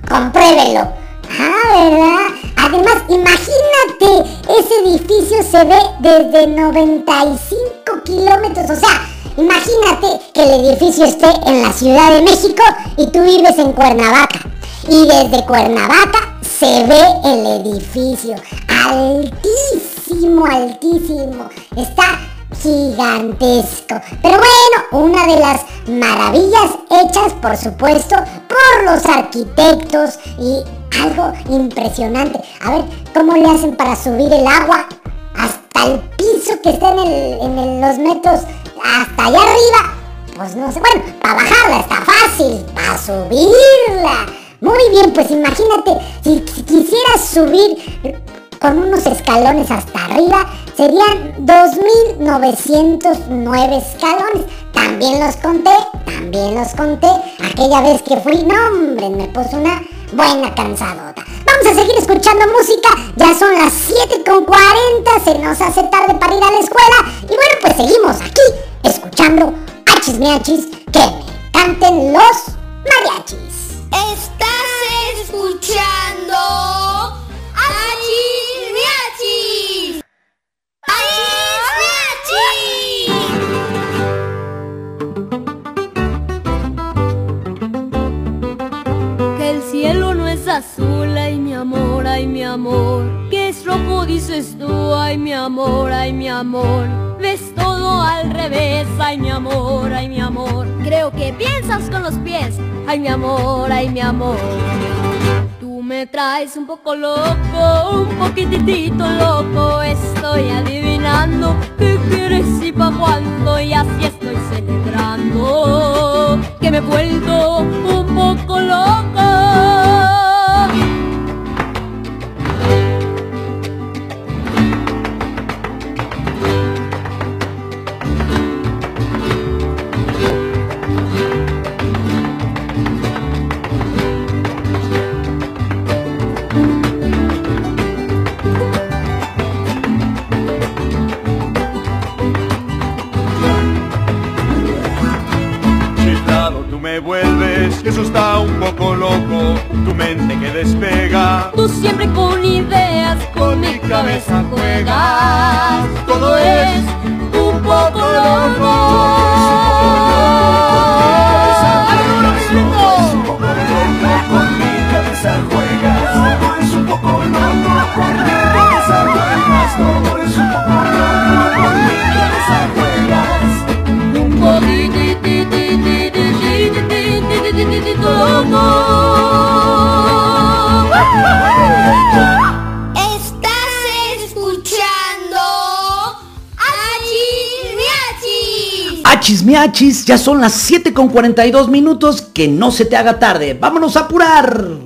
Speaker 3: compruébelo. Ah, ¿verdad? Además, imagínate, ese edificio se ve desde 95 kilómetros. O sea, imagínate que el edificio esté en la Ciudad de México y tú vives en Cuernavaca. Y desde Cuernavaca se ve el edificio. Altísimo, altísimo. Está gigantesco. Pero bueno, una de las maravillas hechas, por supuesto, por los arquitectos y algo impresionante. A ver, ¿cómo le hacen para subir el agua hasta el piso que está en, los metros hasta allá arriba? Pues no sé, bueno, para bajarla está fácil, para subirla. Muy bien, pues imagínate, si quisieras subir con unos escalones hasta arriba, serían 2.909 escalones. También los conté, también los conté. Aquella vez que fui, no hombre, me puso una buena cansadota. Vamos a seguir escuchando música, ya son las 7.40, se nos hace tarde para ir a la escuela. Y bueno, pues seguimos aquí, escuchando Hachis Miachis, que me canten los mariachis.
Speaker 1: Estás escuchando Achis Miachis.
Speaker 17: Que el cielo no es azul, ay mi amor, ay mi amor. Que es rojo, dices tú, ay mi amor, ay mi amor. Ves todo al revés, ay mi amor, ay mi amor. Creo que piensas con los pies, ay mi amor, ay mi amor. Me traes un poco loco, un poquitito loco. Estoy adivinando qué quieres y pa' cuándo. Y así estoy celebrando que me he vuelto un poco loco.
Speaker 18: Me vuelves, eso está un poco loco, tu mente que despega.
Speaker 17: Tú siempre con ideas, con mi cabeza juegas. Todo es
Speaker 1: Achis
Speaker 2: miachis, ya son las 7 con 42 minutos, que no se te haga tarde. Vámonos a apurar.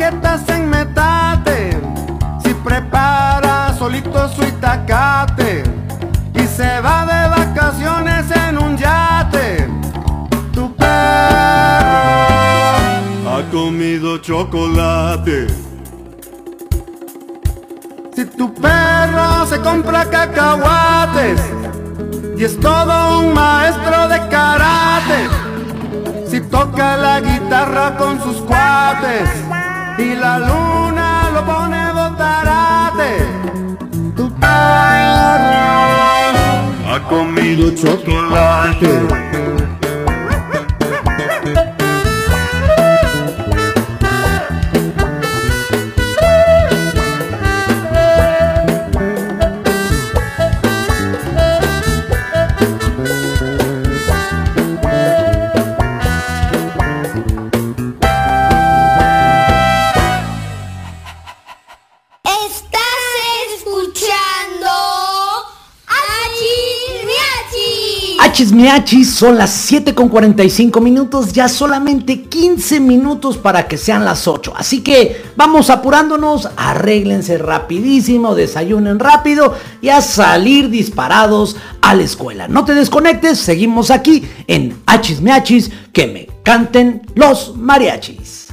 Speaker 19: Croquetas en metate, si prepara solito su itacate y se va de vacaciones en un yate, tu perro ha comido chocolate. Si tu perro se compra cacahuates y es todo un maestro de karate. Si toca la guitarra con sus cuates y la luna lo pone botarate, tu perro ha comido chocolate.
Speaker 20: Achis miachis,
Speaker 2: son las 7 con 45 minutos, ya solamente 15 minutos para que sean las 8. Así que vamos apurándonos, arréglense rapidísimo, desayunen rápido y a salir disparados a la escuela. No te desconectes, seguimos aquí en Achis miachis, que me canten los mariachis.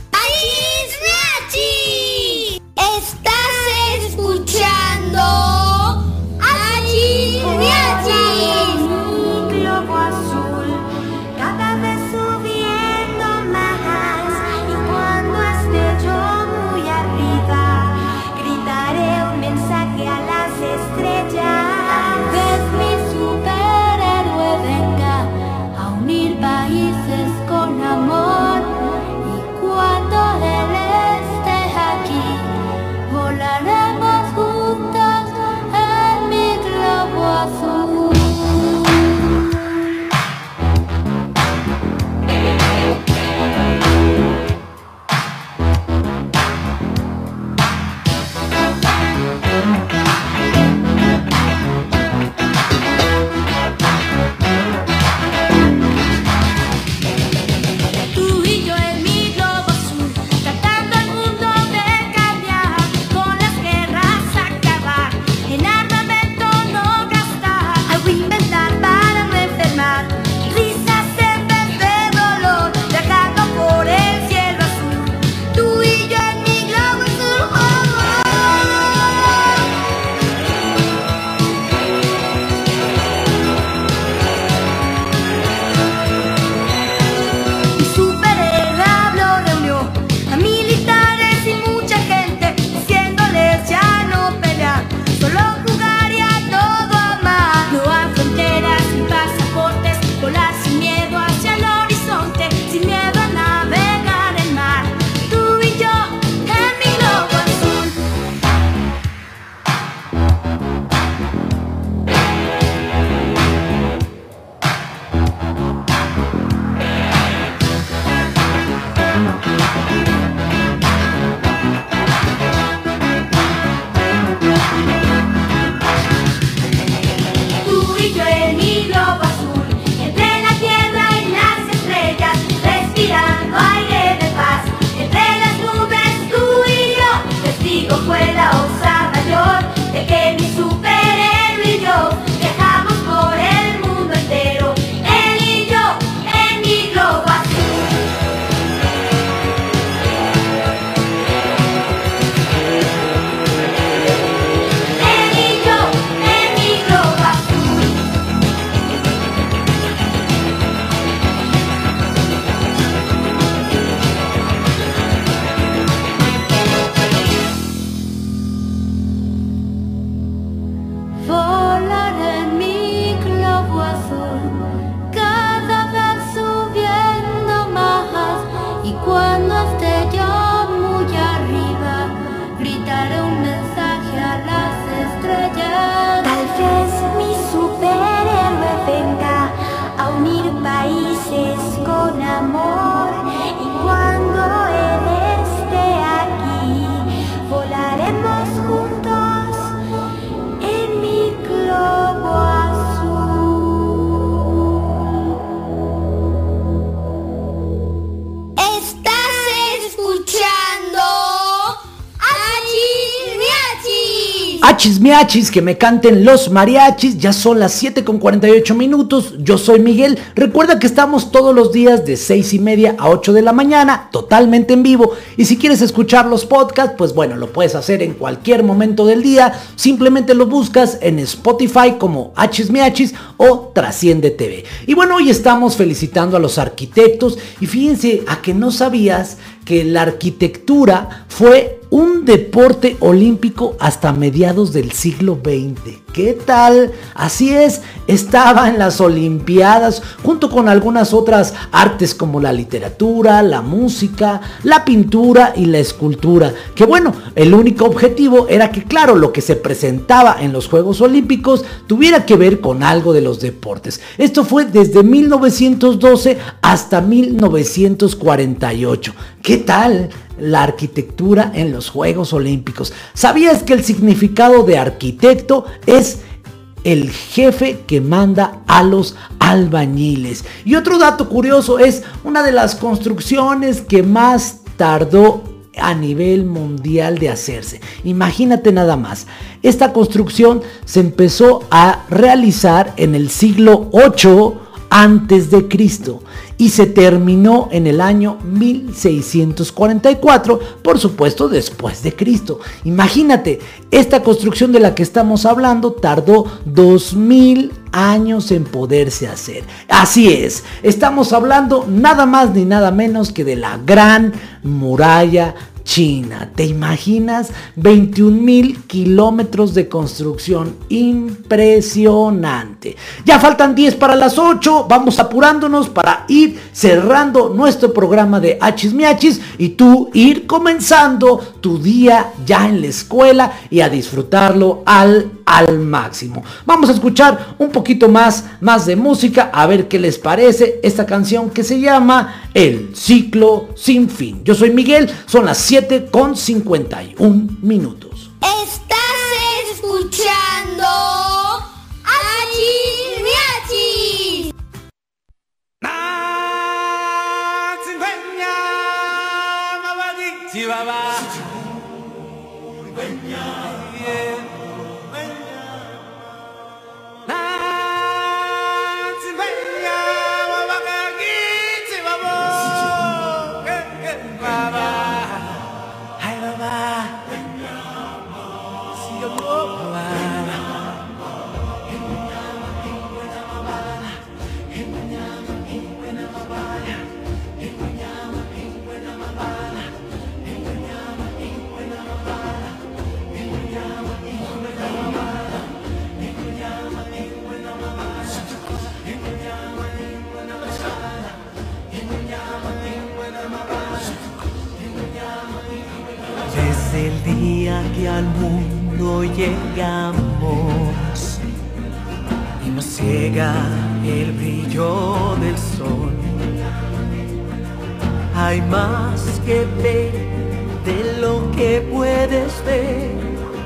Speaker 20: Achis miachis,
Speaker 2: que me canten los mariachis, ya son las 7 con 48 minutos, yo soy Miguel, recuerda que estamos todos los días de 6 y media a 8 de la mañana, totalmente en vivo, y si quieres escuchar los podcasts, pues bueno, lo puedes hacer en cualquier momento del día, simplemente lo buscas en Spotify como Achis miachis o Trasciende TV. Y bueno, hoy estamos felicitando a los arquitectos, y fíjense a que no sabías que la arquitectura fue un deporte olímpico hasta mediados del siglo XX. ¿Qué tal? Así es, estaba en las Olimpiadas junto con algunas otras artes como la literatura, la música, la pintura y la escultura. Que bueno, el único objetivo era que claro, lo que se presentaba en los Juegos Olímpicos tuviera que ver con algo de los deportes. Esto fue desde 1912 hasta 1948. ¿Qué tal? La arquitectura en los Juegos Olímpicos. ¿Sabías que el significado de arquitecto es el jefe que manda a los albañiles? Y otro dato curioso es una de las construcciones que más tardó a nivel mundial de hacerse. Imagínate nada más. Esta construcción se empezó a realizar en el siglo 8 antes de Cristo y se terminó en el año 1644, por supuesto después de Cristo. Imagínate, esta construcción de la que estamos hablando tardó 2000 años en poderse hacer. Así es, estamos hablando nada más ni nada menos que de la gran muralla China. ¿Te imaginas? 21 mil kilómetros de construcción. Impresionante. Ya faltan 10 para las 8. Vamos apurándonos para ir cerrando nuestro programa de Hachis Miachis y tú ir comenzando tu día ya en la escuela y a disfrutarlo al al máximo. Vamos a escuchar un poquito más, más de música, a ver qué les parece esta canción que se llama El ciclo sin fin. Yo soy Miguel, son las 7 con 51 minutos.
Speaker 1: Estás escuchando Achis Miachis.
Speaker 21: Día que al mundo llegamos y nos ciega el brillo del sol, hay más que ver de lo que puedes ver,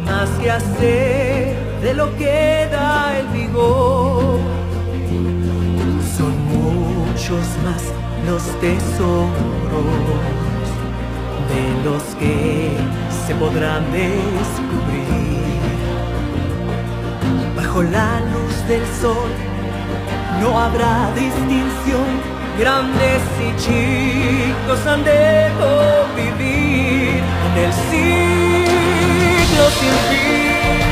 Speaker 21: más que hacer de lo que da el vigor. Son muchos más los tesoros de los que se podrán descubrir. Bajo la luz del sol no habrá distinción, grandes y chicos han de convivir en el siglo sin fin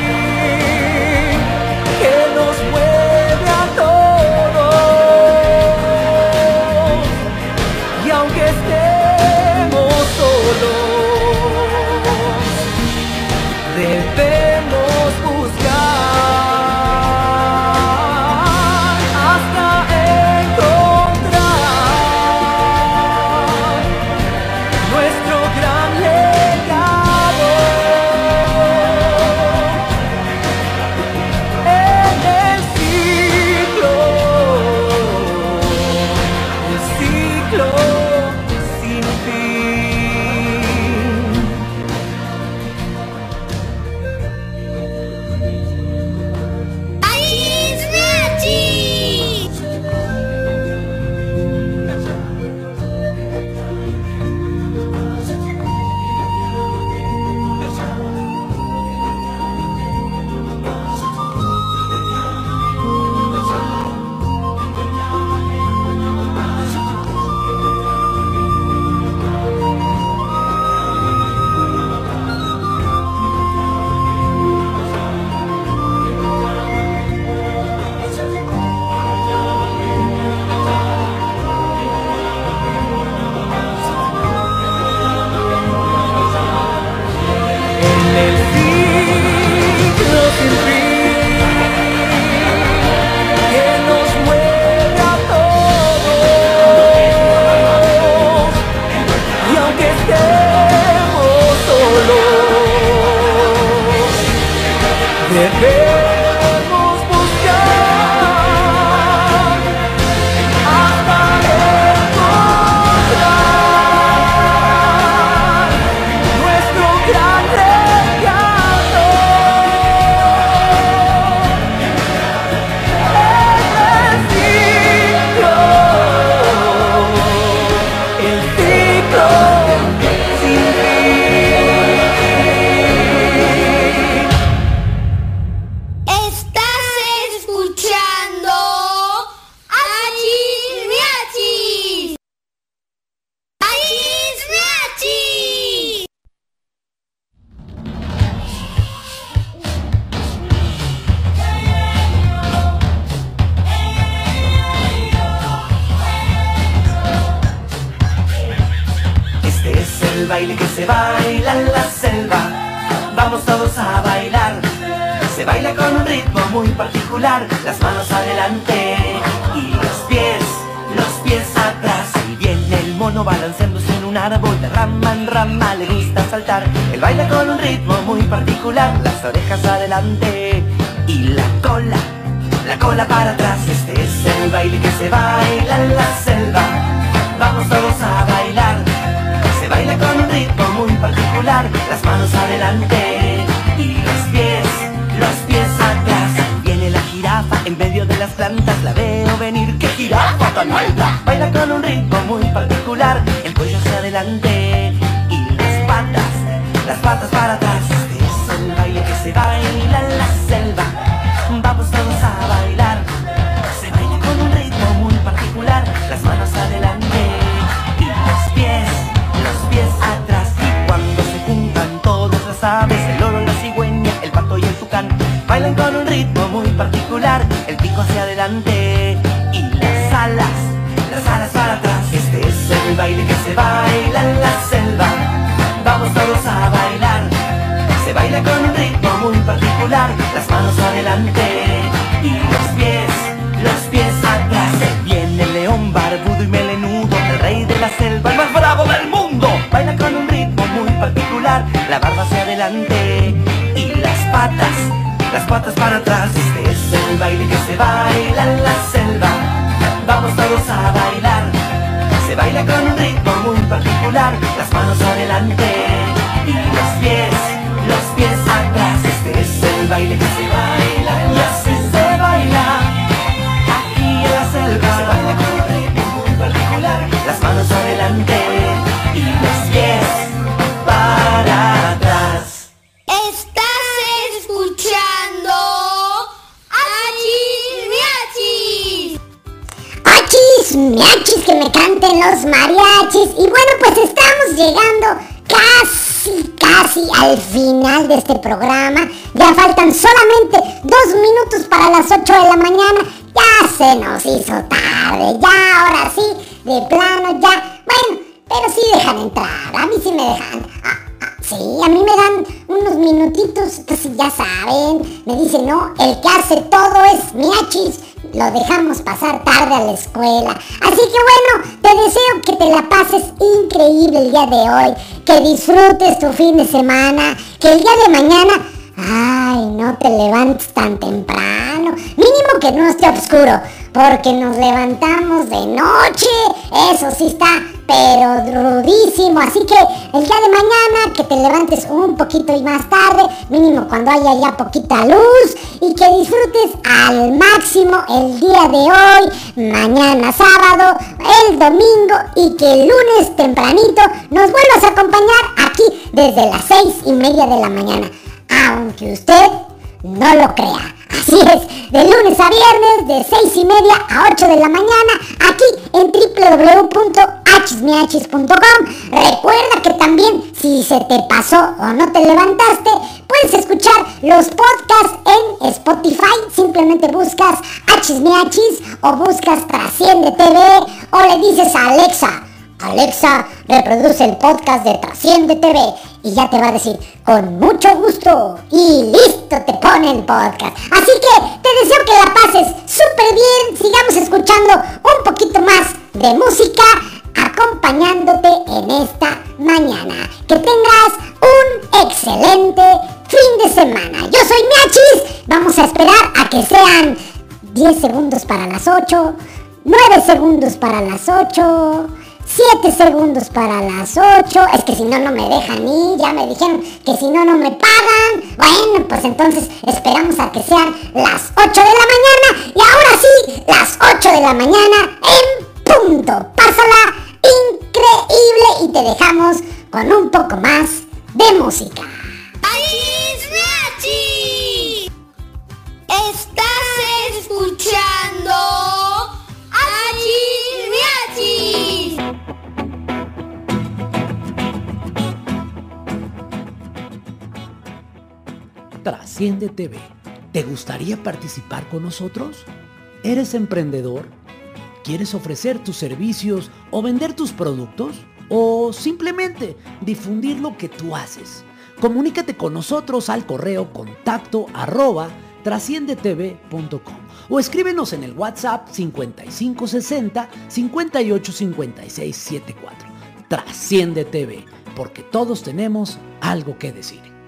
Speaker 22: alta. Baila con un ritmo muy particular, el cuello hacia adelante y las patas, las patas para atrás. Es el baile que se baila en la selva. Vamos todos a bailar. Se baila con un ritmo muy particular, las manos adelante y los pies, los pies atrás. Y cuando se juntan todas las aves, el loro, la cigüeña, el pato y el tucán, bailan con un ritmo muy particular, el pico hacia adelante la barba hacia adelante y las patas, las patas para atrás. Este es el baile que se baila en la selva. Vamos todos a bailar. Se baila con un ritmo muy particular, las manos adelante y los pies, los pies atrás. Este es el baile que se baila y así se
Speaker 3: mariachis. Y bueno, pues estamos llegando casi, casi al final de este programa. Ya faltan solamente dos minutos para las 8 de la mañana. Ya se nos hizo tarde. Ya, ahora sí, de plano, ya. Bueno, pero sí dejan entrar. A mí sí me dejan. Ah, ah, Sí, a mí me dan unos minutitos, entonces ya saben, me dicen, no, el que hace todo es miachis, lo dejamos pasar tarde a la escuela. Así que bueno, te deseo que te la pases increíble el día de hoy, que disfrutes tu fin de semana, que el día de mañana, ay, no te levantes tan temprano, mínimo que no esté oscuro, porque nos levantamos de noche, eso sí está pero rudísimo. Así que el día de mañana que te levantes un poquito y más tarde, mínimo cuando haya ya poquita luz y que disfrutes al máximo el día de hoy, mañana sábado, el domingo y que el lunes tempranito nos vuelvas a acompañar aquí desde las seis y media de la mañana. Aunque usted no lo crea. Así es, de lunes a viernes, de 6 y media a 8 de la mañana, aquí en www.hmiachis.com. Recuerda que también, si se te pasó o no te levantaste, puedes escuchar los podcasts en Spotify. Simplemente buscas Hmiachis o buscas Trasciende TV o le dices a Alexa. Alexa, reproduce el podcast de Trasciende TV y ya te va a decir con mucho gusto y listo te pone el podcast. Así que te deseo que la pases súper bien, sigamos escuchando un poquito más de música acompañándote en esta mañana. Que tengas un excelente fin de semana. Yo soy Miachis faltan 10 segundos para las 8, 9 segundos para las 8, 7 segundos para las 8. Es que si no, no me dejan ir. Ya me dijeron que si no, no me pagan. Bueno, pues entonces esperamos a que sean las 8 de la mañana. Y ahora sí, las 8 de la mañana en punto. Pásala increíble y te dejamos con un poco más de música.
Speaker 1: ¡Achis, Miachis! Estás escuchando Achis,
Speaker 2: Trasciende TV. ¿Te gustaría participar con nosotros? ¿Eres emprendedor? ¿Quieres ofrecer tus servicios o vender tus productos? ¿O simplemente difundir lo que tú haces? Comunícate con nosotros al correo contacto arroba o escríbenos en el WhatsApp 5560 585674. Trasciende TV, porque todos tenemos algo que decir.